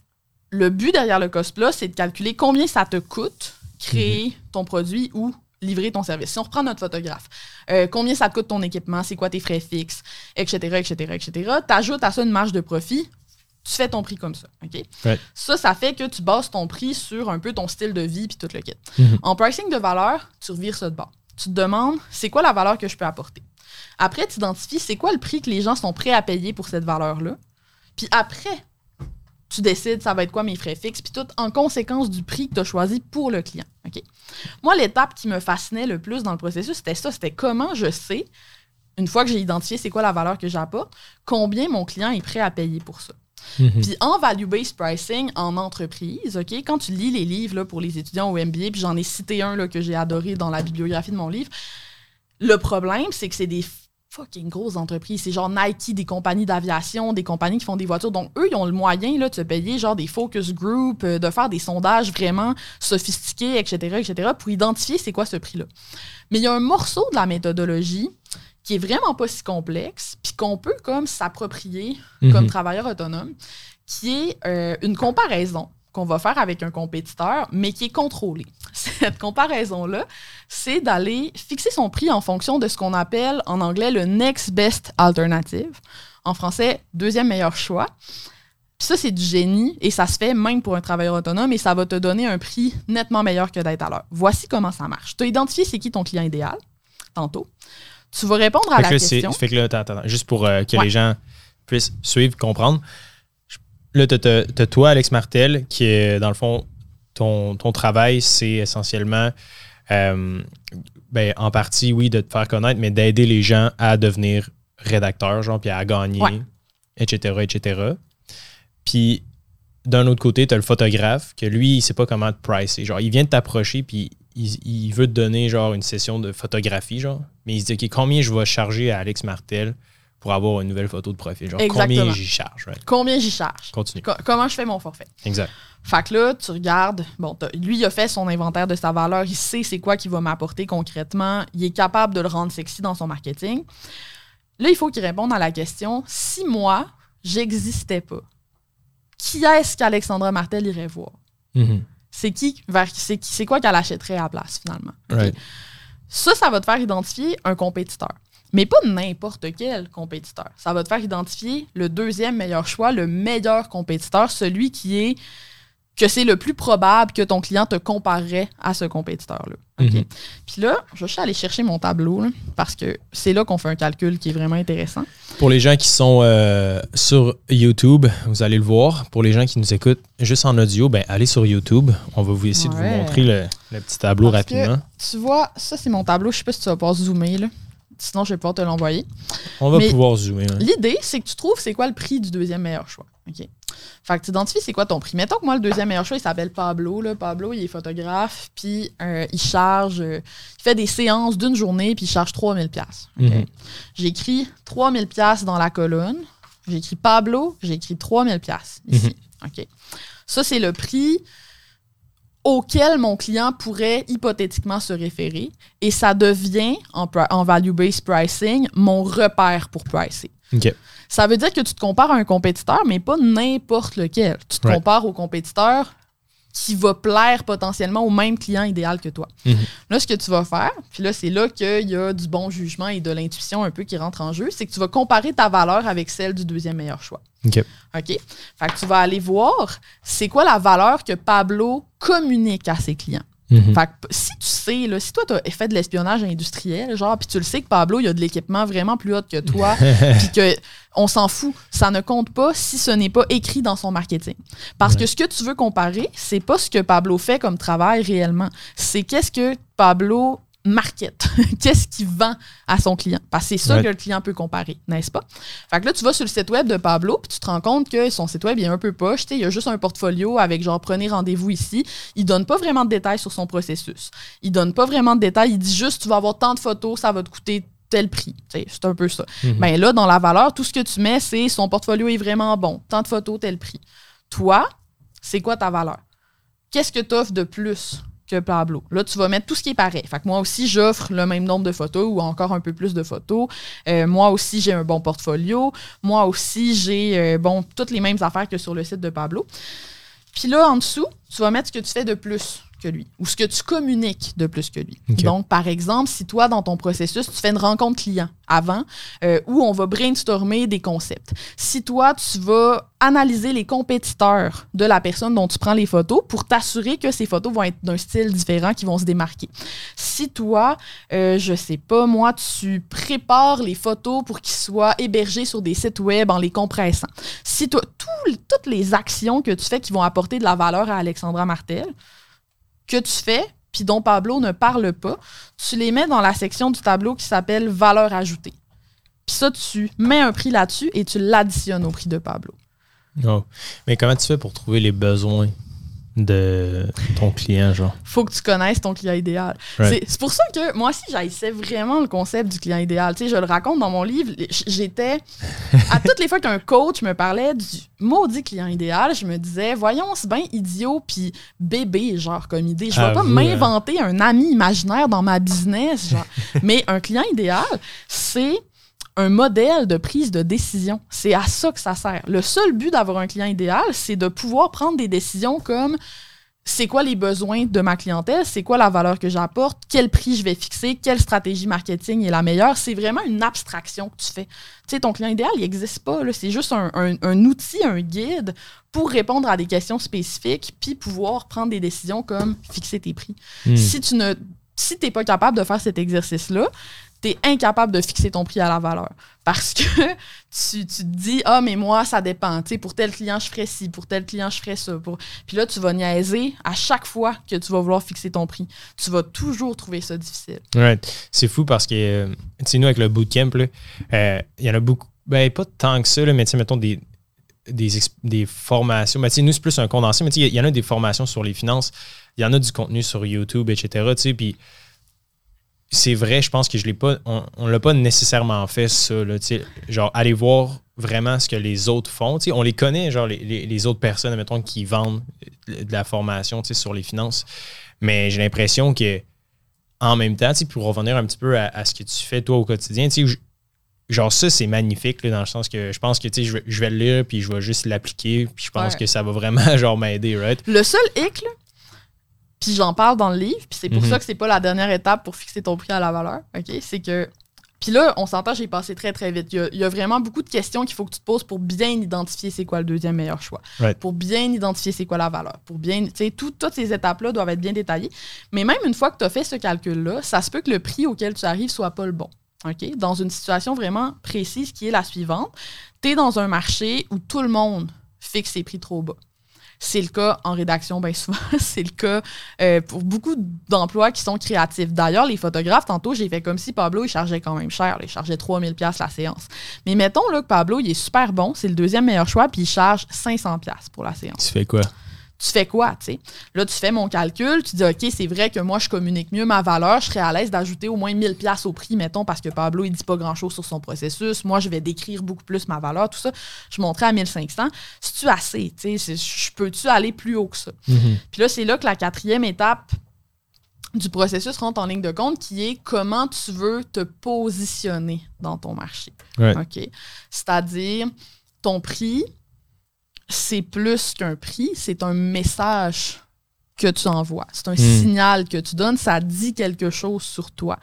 le but derrière le cost plus, c'est de calculer combien ça te coûte créer Mhm. ton produit ou livrer ton service. Si on reprend notre photographe, euh, combien ça te coûte ton équipement, c'est quoi tes frais fixes, etc., etc., etc. T'ajoutes à ça une marge de profit, tu fais ton prix comme ça. OK? Right. Ça, ça fait que tu bases ton prix sur un peu ton style de vie puis tout le kit. Mhm. En pricing de valeur, tu revires ça de bord. Tu te demandes, c'est quoi la valeur que je peux apporter? Après, tu identifies, c'est quoi le prix que les gens sont prêts à payer pour cette valeur-là? Puis après, tu décides, ça va être quoi mes frais fixes, puis tout en conséquence du prix que tu as choisi pour le client. Moi, l'étape qui me fascinait le plus dans le processus, c'était ça, c'était comment je sais, une fois que j'ai identifié c'est quoi la valeur que j'apporte, combien mon client est prêt à payer pour ça. Mhm. Puis en value-based pricing en entreprise, OK, quand tu lis les livres là, pour les étudiants au MBA, puis j'en ai cité un là, que j'ai adoré dans la bibliographie de mon livre, le problème, c'est que c'est des fucking grosses entreprises. C'est genre Nike, des compagnies d'aviation, des compagnies qui font des voitures. Donc, eux, ils ont le moyen là, de se payer genre des focus group, euh, de faire des sondages vraiment sophistiqués, etc., etc., pour identifier c'est quoi ce prix-là. Mais il y a un morceau de la méthodologie qui est vraiment pas si complexe, puis qu'on peut comme s'approprier comme Mhm. travailleur autonome, qui est euh, une comparaison qu'on va faire avec un compétiteur, mais qui est contrôlée. <laughs> Cette comparaison-là, c'est d'aller fixer son prix en fonction de ce qu'on appelle en anglais le next best alternative. En français, deuxième meilleur choix. Puis ça, c'est du génie et ça se fait même pour un travailleur autonome et ça va te donner un prix nettement meilleur que d'être à l'heure. Voici comment ça marche. Tu as identifié c'est qui ton client idéal, tantôt. Tu vas répondre à Fait la que question. fait que là, attends, attends, juste pour euh, que Ouais. les gens puissent suivre, comprendre. Là, tu as, toi, Alex Martel, qui est, dans le fond, ton, ton travail, c'est essentiellement, euh, ben, en partie, oui, de te faire connaître, mais d'aider les gens à devenir rédacteurs, genre, puis à gagner, Ouais. etc., etc. Puis, d'un autre côté, tu as le photographe, que lui, il sait pas comment te pricer. Genre, il vient de t'approcher, puis il, il veut te donner, genre, une session de photographie, genre. Mais il se dit, OK, combien je vais charger à Alex Martel pour avoir une nouvelle photo de profil? Genre, combien j'y charge? right? Combien j'y charge? Continue. Co- comment je fais mon forfait? Exact. Fait que là, tu regardes, bon, lui, il a fait son inventaire de sa valeur, il sait c'est quoi qu'il va m'apporter concrètement, il est capable de le rendre sexy dans son marketing. Là, il faut qu'il réponde à la question si moi, j'existais pas, qui est-ce qu'Alexandra Martel irait voir? Mhm. C'est qui, vers, c'est, qui- c'est quoi qu'elle achèterait à la place, finalement? Right. Ça, ça va te faire identifier un compétiteur. Mais pas n'importe quel compétiteur. Ça va te faire identifier le deuxième meilleur choix, le meilleur compétiteur, celui qui est que c'est le plus probable que ton client te comparerait à ce compétiteur-là. Mhm. Puis là, je vais juste aller chercher mon tableau là, parce que c'est là qu'on fait un calcul qui est vraiment intéressant. Pour les gens qui sont euh, sur YouTube, vous allez le voir. Pour les gens qui nous écoutent juste en audio, ben, allez sur YouTube. On va vous essayer de vous montrer le, le petit tableau Parce que- rapidement. Tu vois, ça c'est mon tableau. Je sais pas si tu vas pouvoir zoomer. Là. Sinon, je vais pouvoir te l'envoyer. On va mais- pouvoir zoomer. hein. L'idée, c'est que tu trouves c'est quoi le prix du deuxième meilleur choix. OK? Fait que tu identifies c'est quoi ton prix. Mettons que moi, le deuxième meilleur choix, il s'appelle Pablo. Là. Pablo, il est photographe, puis euh, il charge, euh, il fait des séances d'une journée, puis il charge 3000 pièces. Mhm. J'ai écrit 3000 pièces dans la colonne. J'ai écrit Pablo, j'ai écrit 3000 pièces ici. OK? Ça, c'est le prix auquel mon client pourrait hypothétiquement se référer et ça devient, en, value-based pricing, mon repère pour pricer. Ça veut dire que tu te compares à un compétiteur, mais pas n'importe lequel. Tu te Right. compares au compétiteur qui va plaire potentiellement au même client idéal que toi. Mhm. Là, ce que tu vas faire, puis là, c'est là qu'il y a du bon jugement et de l'intuition un peu qui rentre en jeu, c'est que tu vas comparer ta valeur avec celle du deuxième meilleur choix. OK. OK? Fait que tu vas aller voir c'est quoi la valeur que Pablo communique à ses clients? Mhm. Fait que si tu sais, là, si toi, tu as fait de l'espionnage industriel, genre, puis tu le sais que Pablo, il a de l'équipement vraiment plus haut que toi, <laughs> puis que on s'en fout, ça ne compte pas si ce n'est pas écrit dans son marketing. Parce que ce que tu veux comparer, c'est pas ce que Pablo fait comme travail réellement, c'est qu'est-ce que Pablo market, <laughs> qu'est-ce qu'il vend à son client? Parce que c'est ça Ouais. que le client peut comparer, n'est-ce pas? Fait que là, tu vas sur le site web de Pablo, puis tu te rends compte que son site web il est un peu poche. Il y a juste un portfolio avec genre prenez rendez-vous ici. Il donne pas vraiment de détails sur son processus. Il donne pas vraiment de détails. Il dit juste tu vas avoir tant de photos, ça va te coûter tel prix. C'est un peu ça. Mhm. Ben là, dans la valeur, tout ce que tu mets, c'est son portfolio est vraiment bon. Tant de photos, tel prix. Toi, c'est quoi ta valeur? Qu'est-ce que tu offres de plus? Pablo? Là, tu vas mettre tout ce qui est pareil. Fait que moi aussi, j'offre le même nombre de photos ou encore un peu plus de photos. Euh, moi aussi, j'ai un bon portfolio. Moi aussi, j'ai euh, bon toutes les mêmes affaires que sur le site de Pablo. Puis là, en dessous, tu vas mettre ce que tu fais de plus que lui ou ce que tu communiques de plus que lui. Donc, par exemple, si toi, dans ton processus, tu fais une rencontre client avant euh, où on va brainstormer des concepts. Si toi, tu vas analyser les compétiteurs de la personne dont tu prends les photos pour t'assurer que ces photos vont être d'un style différent, qui vont se démarquer. Si toi, euh, je sais pas, moi, tu prépares les photos pour qu'ils soient hébergés sur des sites web en les compressant. Si toi, tout- toutes les actions que tu fais qui vont apporter de la valeur à Alexandra Martel, que tu fais, puis dont Pablo ne parle pas, tu les mets dans la section du tableau qui s'appelle valeur ajoutée. Puis ça, tu mets un prix là-dessus et tu l'additionnes au prix de Pablo. Oh. Mais comment tu fais pour trouver les besoins? De ton client, genre? Faut que tu connaisses ton client idéal. Right. C'est- pour ça que moi aussi, j'haïssais vraiment le concept du client idéal. Tu sais, je le raconte dans mon livre. J'étais. À toutes les fois qu'un coach me parlait du maudit client idéal, je me disais, voyons, c'est bien idiot puis bébé, genre, comme idée. Je vais pas Avoue, m'inventer un ami imaginaire dans ma business, genre. Mais un client idéal, c'est un modèle de prise de décision. C'est à ça que ça sert. Le seul but d'avoir un client idéal, c'est de pouvoir prendre des décisions comme c'est quoi les besoins de ma clientèle, c'est quoi la valeur que j'apporte, quel prix je vais fixer, quelle stratégie marketing est la meilleure? C'est vraiment une abstraction que tu fais. Tu sais, ton client idéal, il n'existe pas. C'est juste un, un- un outil, un guide pour répondre à des questions spécifiques, puis pouvoir prendre des décisions comme fixer tes prix. Hmm. Si tu ne si t'es pas capable de faire cet exercice-là, tu es incapable de fixer ton prix à la valeur. Parce que <laughs> tu, tu te dis, ah, mais moi, ça dépend. Pour tel client, je ferais ci, pour tel client, je ferais ça. Puis là, tu vas niaiser à chaque fois que tu vas vouloir fixer ton prix. Tu vas toujours trouver ça difficile. Right. C'est fou parce que, euh, tu sais, nous, avec le bootcamp, euh, il y en a beaucoup. Ben, pas tant que ça, mais tu sais, mettons des, des, des formations. Sais, nous, c'est plus un condensé, mais tu sais, il y en a des formations sur les finances. Il y en a du contenu sur YouTube, etc. Puis c'est vrai, je pense que je l'ai pas. On, on l'a pas nécessairement fait, ça, là, tu sais. Genre, aller voir vraiment ce que les autres font. Tu sais, on les connaît, genre, les, les- les autres personnes, mettons, qui vendent de la formation, tu sais, sur les finances. Mais j'ai l'impression que en même temps, pour revenir un petit peu à, à ce que tu fais toi au quotidien, tu sais, je- genre ça, c'est magnifique là, dans le sens que je pense que tu sais, je, vais- je vais le lire puis je vais juste l'appliquer puis je pense Ouais. que ça va vraiment <laughs> genre m'aider, right? Le seul hic, là, puis j'en parle dans le livre, puis c'est pour Mhm. ça que c'est pas la dernière étape pour fixer ton prix à la valeur, OK? C'est que Puis là, on s'entend, j'ai passé très, très vite. Il y, a, vraiment beaucoup de questions qu'il faut que tu te poses pour bien identifier c'est quoi le deuxième meilleur choix. Pour bien identifier c'est quoi la valeur. Pour bien, tu sais, toutes ces étapes-là doivent être bien détaillées. Mais même une fois que tu as fait ce calcul-là, ça se peut que le prix auquel tu arrives soit pas le bon. OK? Dans une situation vraiment précise qui est la suivante, tu es dans un marché où tout le monde fixe ses prix trop bas. C'est le cas en rédaction, bien souvent. <laughs> c'est le cas euh, pour beaucoup d'emplois qui sont créatifs. D'ailleurs, les photographes, tantôt, j'ai fait comme si Pablo, il chargeait quand même cher. Il chargeait 3000 pièces la séance. Mais mettons là, que Pablo, il est super bon. C'est le deuxième meilleur choix, puis il charge 500 pièces pour la séance. Tu fais quoi? Tu fais quoi, tu sais? Là, tu fais mon calcul, tu dis, OK, c'est vrai que moi, je communique mieux ma valeur, je serais à l'aise d'ajouter au moins 1000 pièces au prix, mettons, parce que Pablo, il dit pas grand-chose sur son processus. Moi, je vais décrire beaucoup plus ma valeur, tout ça. Je montrais à 1500. Si tu assez, tu sais, je peux-tu aller plus haut que ça? Mhm. Puis là, c'est là que la quatrième étape du processus rentre en ligne de compte, qui est comment tu veux te positionner dans ton marché. OK? C'est-à-dire, ton prix, c'est plus qu'un prix, c'est un message que tu envoies. C'est un hmm. signal que tu donnes, ça dit quelque chose sur toi.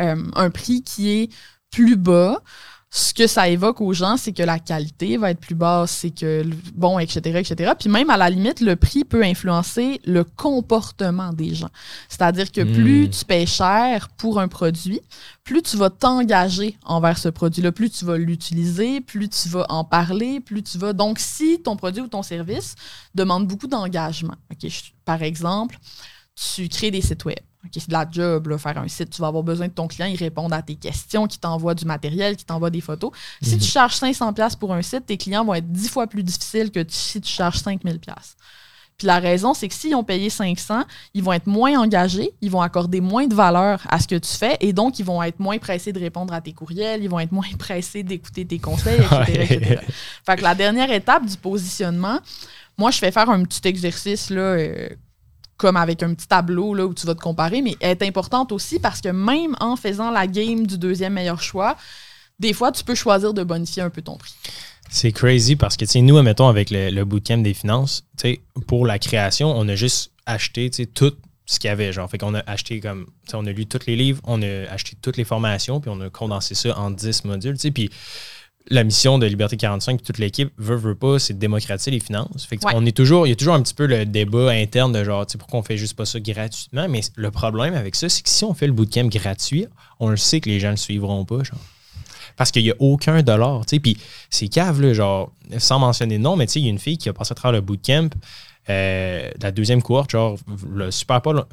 Euh, un prix qui est plus bas, ce que ça évoque aux gens, c'est que la qualité va être plus basse, c'est que, bon, etc., etc. Puis même à la limite, le prix peut influencer le comportement des gens. C'est-à-dire que plus hmm. tu payes cher pour un produit, plus tu vas t'engager envers ce produit-là, plus tu vas l'utiliser, plus tu vas en parler, plus tu vas. Donc, si ton produit ou ton service demande beaucoup d'engagement, ok, par exemple, tu crées des sites web c'est de la job, faire un site. Tu vas avoir besoin de ton client, il répond à tes questions, qui t'envoie du matériel, qui t'envoie des photos. Si tu mhm. charges 500$ pour un site, tes clients vont être 10 fois plus difficiles que si tu charges 5000$. Puis la raison, c'est que s'ils ont payé 500, ils vont être moins engagés, ils vont accorder moins de valeur à ce que tu fais et donc ils vont être moins pressés de répondre à tes courriels, ils vont être moins <laughs> pressés d'écouter tes conseils, etc., Fait que la dernière étape du positionnement, moi, je fais faire un petit exercice là, euh, comme avec un petit tableau là, où tu vas te comparer, mais elle est importante aussi parce que même en faisant la game du deuxième meilleur choix, des fois, tu peux choisir de bonifier un peu ton prix. C'est crazy parce que, tu nous, mettons, avec le, bootcamp des finances, pour la création, on a juste acheté, tout ce qu'il y avait. Genre, fait qu'on a acheté comme, on a lu tous les livres, on a acheté toutes les formations, puis on a condensé ça en 10 modules, puis la mission de Liberté 45 toute l'équipe veut, veut pas, c'est de démocratiser les finances. Fait on est toujours, il y a toujours un petit peu le débat interne de genre, pourquoi on fait juste pas ça gratuitement. Mais le problème avec ça, c'est que si on fait le bootcamp gratuit, on le sait que les gens ne le suivront pas, genre. Parce qu'il n'y a aucun dollar, tu sais. Puis c'est cave, là, genre, sans mentionner de nom, mais tu sais, il y a une fille qui a passé à travers le bootcamp, euh, la deuxième cohorte, genre, le super pas,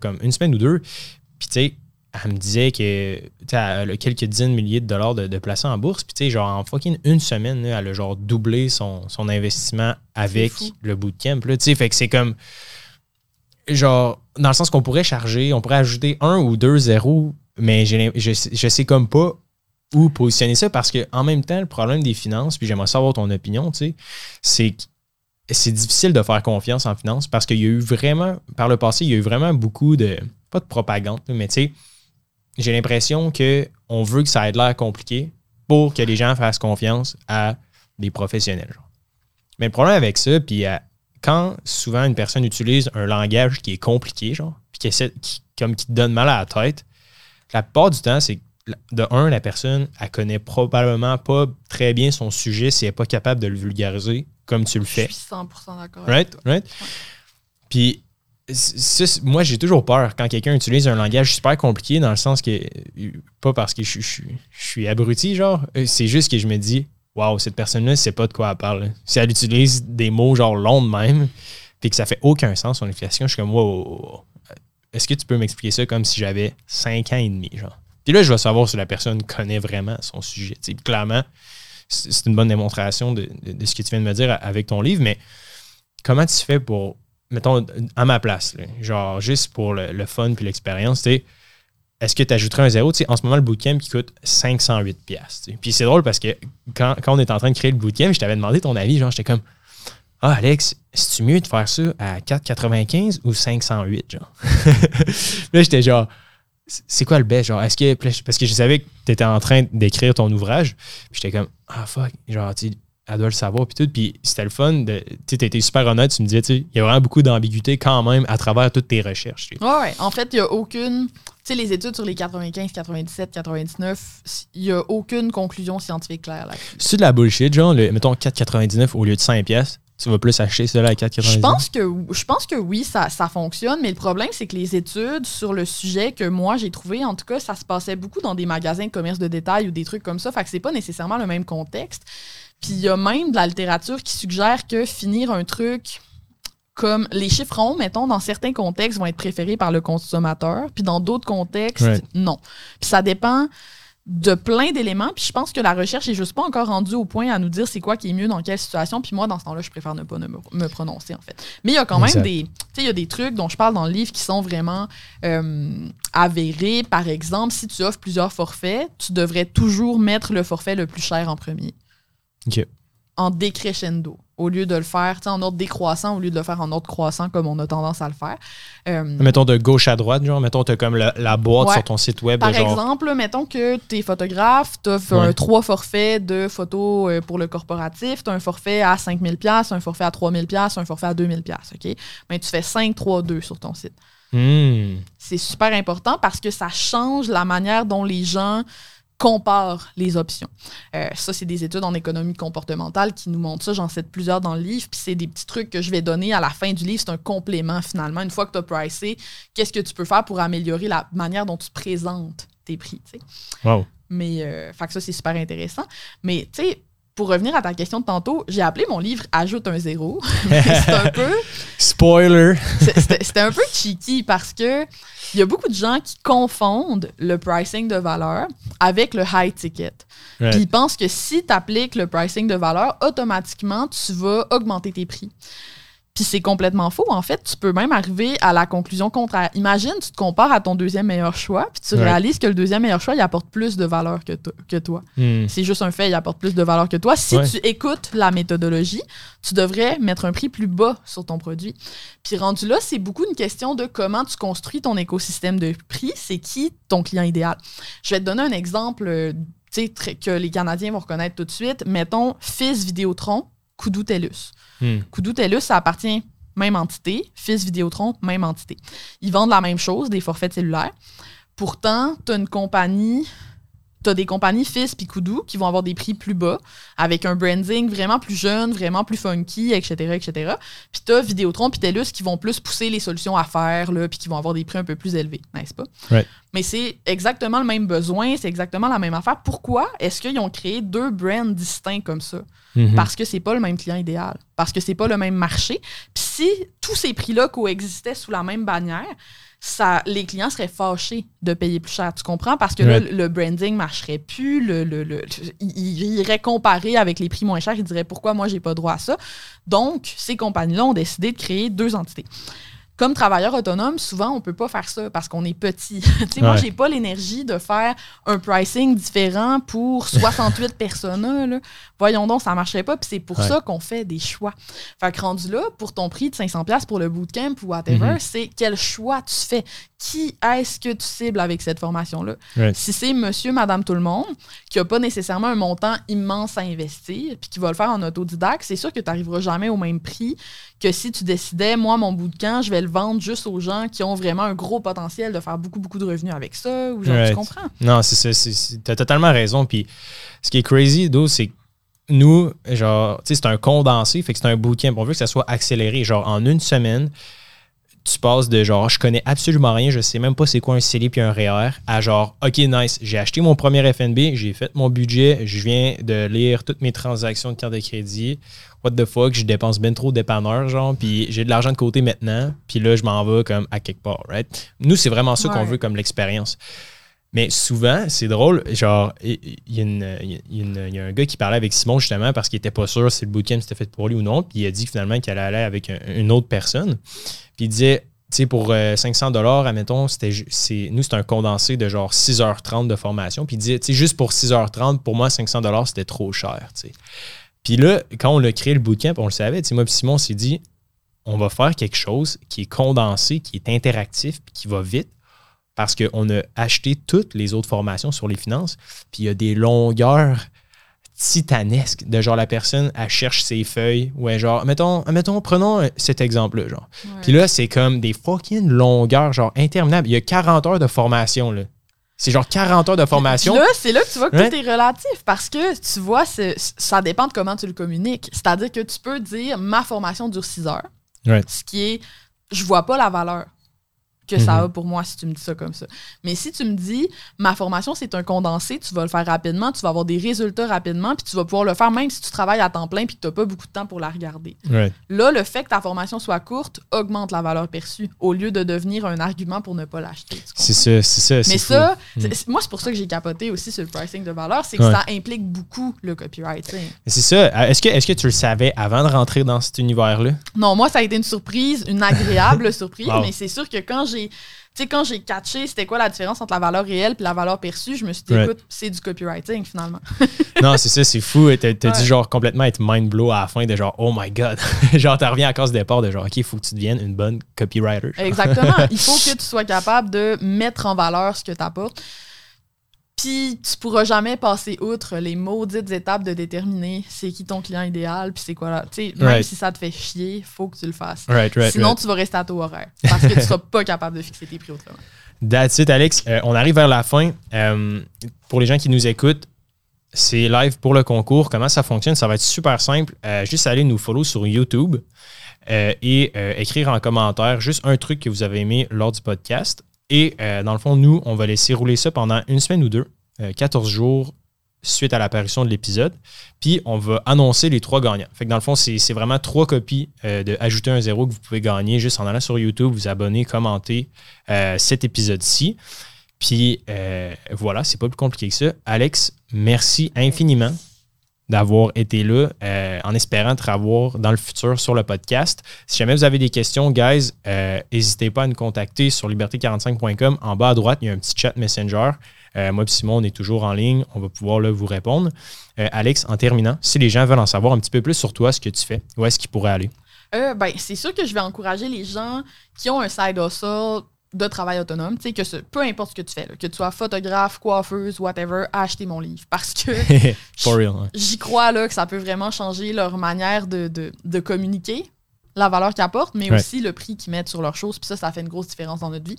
comme une semaine ou deux. Puis tu sais, elle me disait que elle a quelques dizaines de milliers de dollars de, de en bourse. Puis, tu sais, genre, en fucking une semaine, elle a genre doublé son, investissement avec le bootcamp. Tu sais, fait que c'est comme. Genre, dans le sens qu'on pourrait charger, on pourrait ajouter un ou deux zéros, mais je, je sais comme pas où positionner ça parce que en même temps, le problème des finances, puis j'aimerais savoir ton opinion, tu sais, c'est que c'est difficile de faire confiance en finance parce qu'il y a eu vraiment, par le passé, il y a eu vraiment beaucoup de, pas de propagande, mais tu sais, j'ai l'impression qu'on veut que ça ait l'air compliqué pour que les gens fassent confiance à des professionnels. Mais le problème avec ça, puis quand souvent une personne utilise un langage qui est compliqué, genre, puis qui, comme qui te donne mal à la tête, la plupart du temps, c'est de un, la personne, elle connaît probablement pas très bien son sujet si elle n'est pas capable de le vulgariser comme tu le fais. Je suis 100% d'accord. Right? Right? Puis moi, j'ai toujours peur quand quelqu'un utilise un langage super compliqué, dans le sens que, pas parce que je, suis abruti, genre, euh, c'est juste que je me dis, waouh, cette personne-là ne sait pas de quoi elle parle. Si elle utilise des mots genre longs de même, puis que ça fait aucun sens son explication, je suis comme, wow, est-ce que tu peux m'expliquer ça comme si j'avais 5 ans et demi, genre? Puis là, je vais savoir si la personne connaît vraiment son sujet. clairement, c'est une bonne démonstration de, ce que tu viens de me dire avec ton livre, mais comment tu fais pour mettons, à ma place, genre juste pour le, fun puis l'expérience, est-ce que tu ajouterais un zéro? en ce moment, le bootcamp qui coûte 508$. Puis c'est drôle parce que quand, on est en train de créer le bootcamp, je t'avais demandé ton avis, genre j'étais comme Ah Alex, c'est-tu mieux de faire ça à 4,95 ou 508? Genre. <laughs> là, j'étais genre c'est quoi le best? Genre, est-ce que. Parce que je savais que tu étais en train d'écrire ton ouvrage. Puis j'étais comme, ah fuck, genre, tu elle doit le savoir, puis tout. Puis c'était le fun. Tu étais super honnête. Tu me disais, tu il y a vraiment beaucoup d'ambiguïté quand même à travers toutes tes recherches. Oui, ouais. En fait, il n'y a aucune sais, les études sur les 95, 97, 99, il n'y a aucune conclusion scientifique claire là C'est de la bullshit, genre, le, mettons 4,99 au lieu de 5 pièces. Tu vas plus acheter cela à 4,99 Je pense que, je pense que oui, ça, ça fonctionne, mais le problème, c'est que les études sur le sujet que moi j'ai trouvé, en tout cas, ça se passait beaucoup dans des magasins de commerce de détail ou des trucs comme ça. Fait que c'est pas nécessairement le même contexte. Puis il y a même de la littérature qui suggère que finir un truc comme les chiffres ronds, mettons, dans certains contextes, vont être préférés par le consommateur, puis dans d'autres contextes, Right. non. Puis ça dépend de plein d'éléments, puis je pense que la recherche est juste pas encore rendue au point à nous dire c'est quoi qui est mieux dans quelle situation, puis moi, dans ce temps-là, je préfère ne pas ne me, me prononcer, en fait. Mais il y a quand Exact. même des... Tu sais, il y a des trucs dont je parle dans le livre qui sont vraiment euh, avérés. Par exemple, si tu offres plusieurs forfaits, tu devrais toujours mettre le forfait le plus cher en premier En décrescendo au lieu de le faire tu en ordre décroissant au lieu de le faire en ordre croissant comme on a tendance à le faire. Euh, Mettons de gauche à droite, genre, mettons, t'as comme la, la boîte Ouais. sur ton site web par genre. exemple, mettons que tu es photographe, tu as Ouais. trois forfaits de photos euh, pour le corporatif, tu as un forfait à 5000 pièces, un forfait à 3000 pièces, un forfait à 2000 pièces, OK? Ben tu fais 5 3 2 sur ton site. Hmm. C'est super important parce que ça change la manière dont les gens comparent les options. Euh, ça, c'est des études en économie comportementale qui nous montrent ça. J'en cite plusieurs dans le livre. Puis c'est des petits trucs que je vais donner à la fin du livre. C'est un complément finalement. Une fois que tu as pricé, qu'est-ce que tu peux faire pour améliorer la manière dont tu présentes tes prix. Wow. Mais euh, fait que ça, c'est super intéressant. Mais tu sais, pour revenir à ta question de tantôt, j'ai appelé mon livre Ajoute un zéro. <laughs> <laughs> C'est un peu. Spoiler. C'était un peu cheeky parce que il y a beaucoup de gens qui confondent le pricing de valeur avec le high ticket. Ouais. Puis ils pensent que si tu appliques le pricing de valeur, automatiquement, tu vas augmenter tes prix. Puis c'est complètement faux. En fait, tu peux même arriver à la conclusion contraire. Imagine, tu te compares à ton deuxième meilleur choix, puis tu Ouais. réalises que le deuxième meilleur choix, il apporte plus de valeur que, to- que toi. Hmm. C'est juste un fait, il apporte plus de valeur que toi. Si Ouais. tu écoutes la méthodologie, tu devrais mettre un prix plus bas sur ton produit. Puis rendu là, c'est beaucoup une question de comment tu construis ton écosystème de prix. C'est qui ton client idéal? Je vais te donner un exemple euh, tu sais, très- que les Canadiens vont reconnaître tout de suite. Mettons Fils Vidéotron, Kudu TELUS. Hmm. Ça appartient même entité. Fils Vidéotron, même entité. Ils vendent la même chose, des forfaits cellulaires. Pourtant, tu as une compagnie, tu as des compagnies Fils puis Kudu qui vont avoir des prix plus bas, avec un branding vraiment plus jeune, vraiment plus funky, etc., etc. Puis tu as Vidéotron puis TELUS qui vont plus pousser les solutions à faire, puis qui vont avoir des prix un peu plus élevés, n'est-ce pas? Mais c'est exactement le même besoin, c'est exactement la même affaire. Pourquoi est-ce qu'ils ont créé deux brands distincts comme ça? Mhm. Parce que c'est pas le même client idéal, parce que c'est pas le même marché. Puis si tous ces prix-là coexistaient sous la même bannière, ça, les clients seraient fâchés de payer plus cher, tu comprends? Parce que là, le branding marcherait plus, le, le, le- ils ils iraient comparer avec les prix moins chers, ils diraient pourquoi moi j'ai pas droit à ça? Donc, ces compagnies-là ont décidé de créer deux entités. Comme travailleur autonome, souvent, on peut pas faire ça parce qu'on est petit. <laughs> tu sais, moi, Ouais. j'ai pas l'énergie de faire un pricing différent pour <laughs> 68 personnes. Là. Voyons donc, ça marcherait pas. Puis c'est pour Ouais. ça qu'on fait des choix. Fait que rendu là, pour ton prix de 500$ pour le bootcamp ou whatever, Mhm. c'est quel choix tu fais? Qui est-ce que tu cibles avec cette formation-là? Right. Si c'est monsieur, madame, tout le monde, qui n'a pas nécessairement un montant immense à investir, puis qui va le faire en autodidacte, c'est sûr que tu n'arriveras jamais au même prix que si tu décidais, moi, mon bootcamp, je vais le vendre juste aux gens qui ont vraiment un gros potentiel de faire beaucoup, beaucoup de revenus avec ça, ou genre, Right. tu comprends? Non, c'est ça. T'as totalement raison. Puis ce qui est crazy, d'où, c'est que nous, genre, tu sais, c'est un condensé, fait que c'est un bootcamp. On veut que ça soit accéléré. Genre, en une semaine, tu passes de genre, je connais absolument rien, je sais même pas c'est quoi un CELI puis un REER, à genre, OK, nice, j'ai acheté mon premier FNB, j'ai fait mon budget, je viens de lire toutes mes transactions de carte de crédit. What the fuck, je dépense bien trop de dépanneur, genre, puis j'ai de l'argent de côté maintenant, puis là, je m'en vais comme à quelque part, right? Nous, c'est vraiment ça qu'on veut comme l'expérience. Mais souvent, c'est drôle, genre, il y, y a un gars qui parlait avec Simon justement parce qu'il était pas sûr si le bootcamp c'était fait pour lui ou non, puis il a dit finalement qu'il allait aller avec un- une autre personne. Puis il disait, tu sais, pour euh, 500 dollars, admettons, nous, c'est un condensé de genre 6h30 de formation. Puis il disait, tu sais, juste pour 6h30, pour moi, 500 dollars, c'était trop cher. Puis là, quand on a créé le bootcamp, on le savait, tu sais, moi puis Simon, on s'est dit, on va faire quelque chose qui est condensé, qui est interactif, puis qui va vite, parce qu'on a acheté toutes les autres formations sur les finances, puis il y a des longueurs titanesque de genre la personne, elle cherche ses feuilles. Ouais, genre, mettons, mettons prenons cet exemple-là, genre. Ouais. Puis là, c'est comme des fucking longueurs, genre interminables. Il y a 40 heures de formation, là. C'est genre 40 heures de formation. Là, c'est là que tu vois que Ouais. tout est relatif parce que tu vois, ça dépend de comment tu le communiques. C'est-à-dire que tu peux dire ma formation dure 6 heures. Ouais. Ce qui est, je vois pas la valeur que ça Mhm. a pour moi si tu me dis ça comme ça. Mais si tu me dis ma formation c'est un condensé, tu vas le faire rapidement, tu vas avoir des résultats rapidement, puis tu vas pouvoir le faire même si tu travailles à temps plein puis que tu n'as pas beaucoup de temps pour la regarder. Là, le fait que ta formation soit courte augmente la valeur perçue au lieu de devenir un argument pour ne pas l'acheter. C'est ça, c'est ça. Mais ça, Mm. moi, c'est pour ça que j'ai capoté aussi sur le pricing de valeur, c'est que Ouais. ça implique beaucoup le copywriting. C'est ça. Est-ce que, est-ce que tu le savais avant de rentrer dans cet univers-là? Non, moi, ça a été une surprise, une agréable <laughs> surprise, Wow. mais c'est sûr que quand j'ai. Tu sais, quand j'ai catché c'était quoi la différence entre la valeur réelle et la valeur perçue, je me suis dit, Right. écoute, c'est du copywriting finalement. <laughs> non, c'est ça, c'est fou. T'as, t'as Ouais. dû genre complètement être mind blow à la fin de genre, oh my god. <laughs> genre, t'en reviens à cause départ de genre, ok, il faut que tu deviennes une bonne copywriter. Exactement. Il faut <laughs> que tu sois capable de mettre en valeur ce que tu apportes. Puis tu pourras jamais passer outre les maudites étapes de déterminer c'est qui ton client idéal, puis c'est quoi là. Tu sais, même Right. si ça te fait chier, faut que tu le fasses. Right, right, Sinon, tu vas rester à taux horaire parce que tu seras pas capable de fixer tes prix autrement. That's it, Alex. Euh, on arrive vers la fin. Euh, pour les gens qui nous écoutent, c'est live pour le concours. Comment ça fonctionne? Ça va être super simple. Euh, juste aller nous follow sur YouTube et écrire en commentaire juste un truc que vous avez aimé lors du podcast. Et euh, dans le fond, nous, on va laisser rouler ça pendant une semaine ou deux, euh, 14 jours suite à l'apparition de l'épisode. Puis on va annoncer les trois gagnants. Fait que dans le fond, c'est vraiment trois copies euh, de Ajouter un zéro que vous pouvez gagner juste en allant sur YouTube, vous abonner, commenter euh, cet épisode-ci. Puis euh, voilà, c'est pas plus compliqué que ça. Alex, merci infiniment d'avoir été là euh, en espérant te revoir dans le futur sur le podcast. Si jamais vous avez des questions, guys, euh, n'hésitez pas à nous contacter sur liberté45.com. En bas à droite, il y a un petit chat Messenger. Euh, moi et Simon, on est toujours en ligne. On va pouvoir là, vous répondre. Alex, en terminant, si les gens veulent en savoir un petit peu plus sur toi, ce que tu fais, où est-ce qu'ils pourraient aller? Ben, c'est sûr que je vais encourager les gens qui ont un side hustle de travail autonome, tu sais, que ce, peu importe ce que tu fais, là, que tu sois photographe, coiffeuse, whatever, à acheter mon livre. Parce que <laughs> j'y crois là, que ça peut vraiment changer leur manière de, de, de communiquer, la valeur qu'ils apportent, mais aussi le prix qu'ils mettent sur leurs choses. Puis ça, ça fait une grosse différence dans notre vie.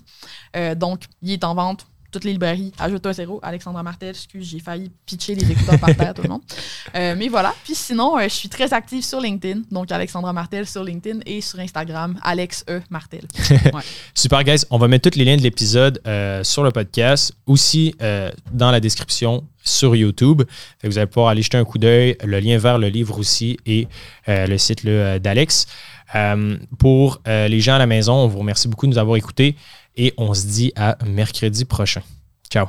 Euh, donc, il est en vente. Toutes les librairies, ajoute un zéro, Alexandra Martel, excuse, j'ai failli pitcher les écouteurs par terre, tout le monde. Euh, mais voilà. Puis sinon, euh, je suis très active sur LinkedIn, donc Alexandra Martel sur LinkedIn et sur Instagram, Alex E. Martel. <laughs> Super, guys. On va mettre tous les liens de l'épisode euh, sur le podcast, aussi dans la description sur YouTube. Fait que vous allez pouvoir aller jeter un coup d'œil, le lien vers le livre aussi et le site d'Alex. Pour les gens à la maison, on vous remercie beaucoup de nous avoir écoutés et on se dit à mercredi prochain. Ciao.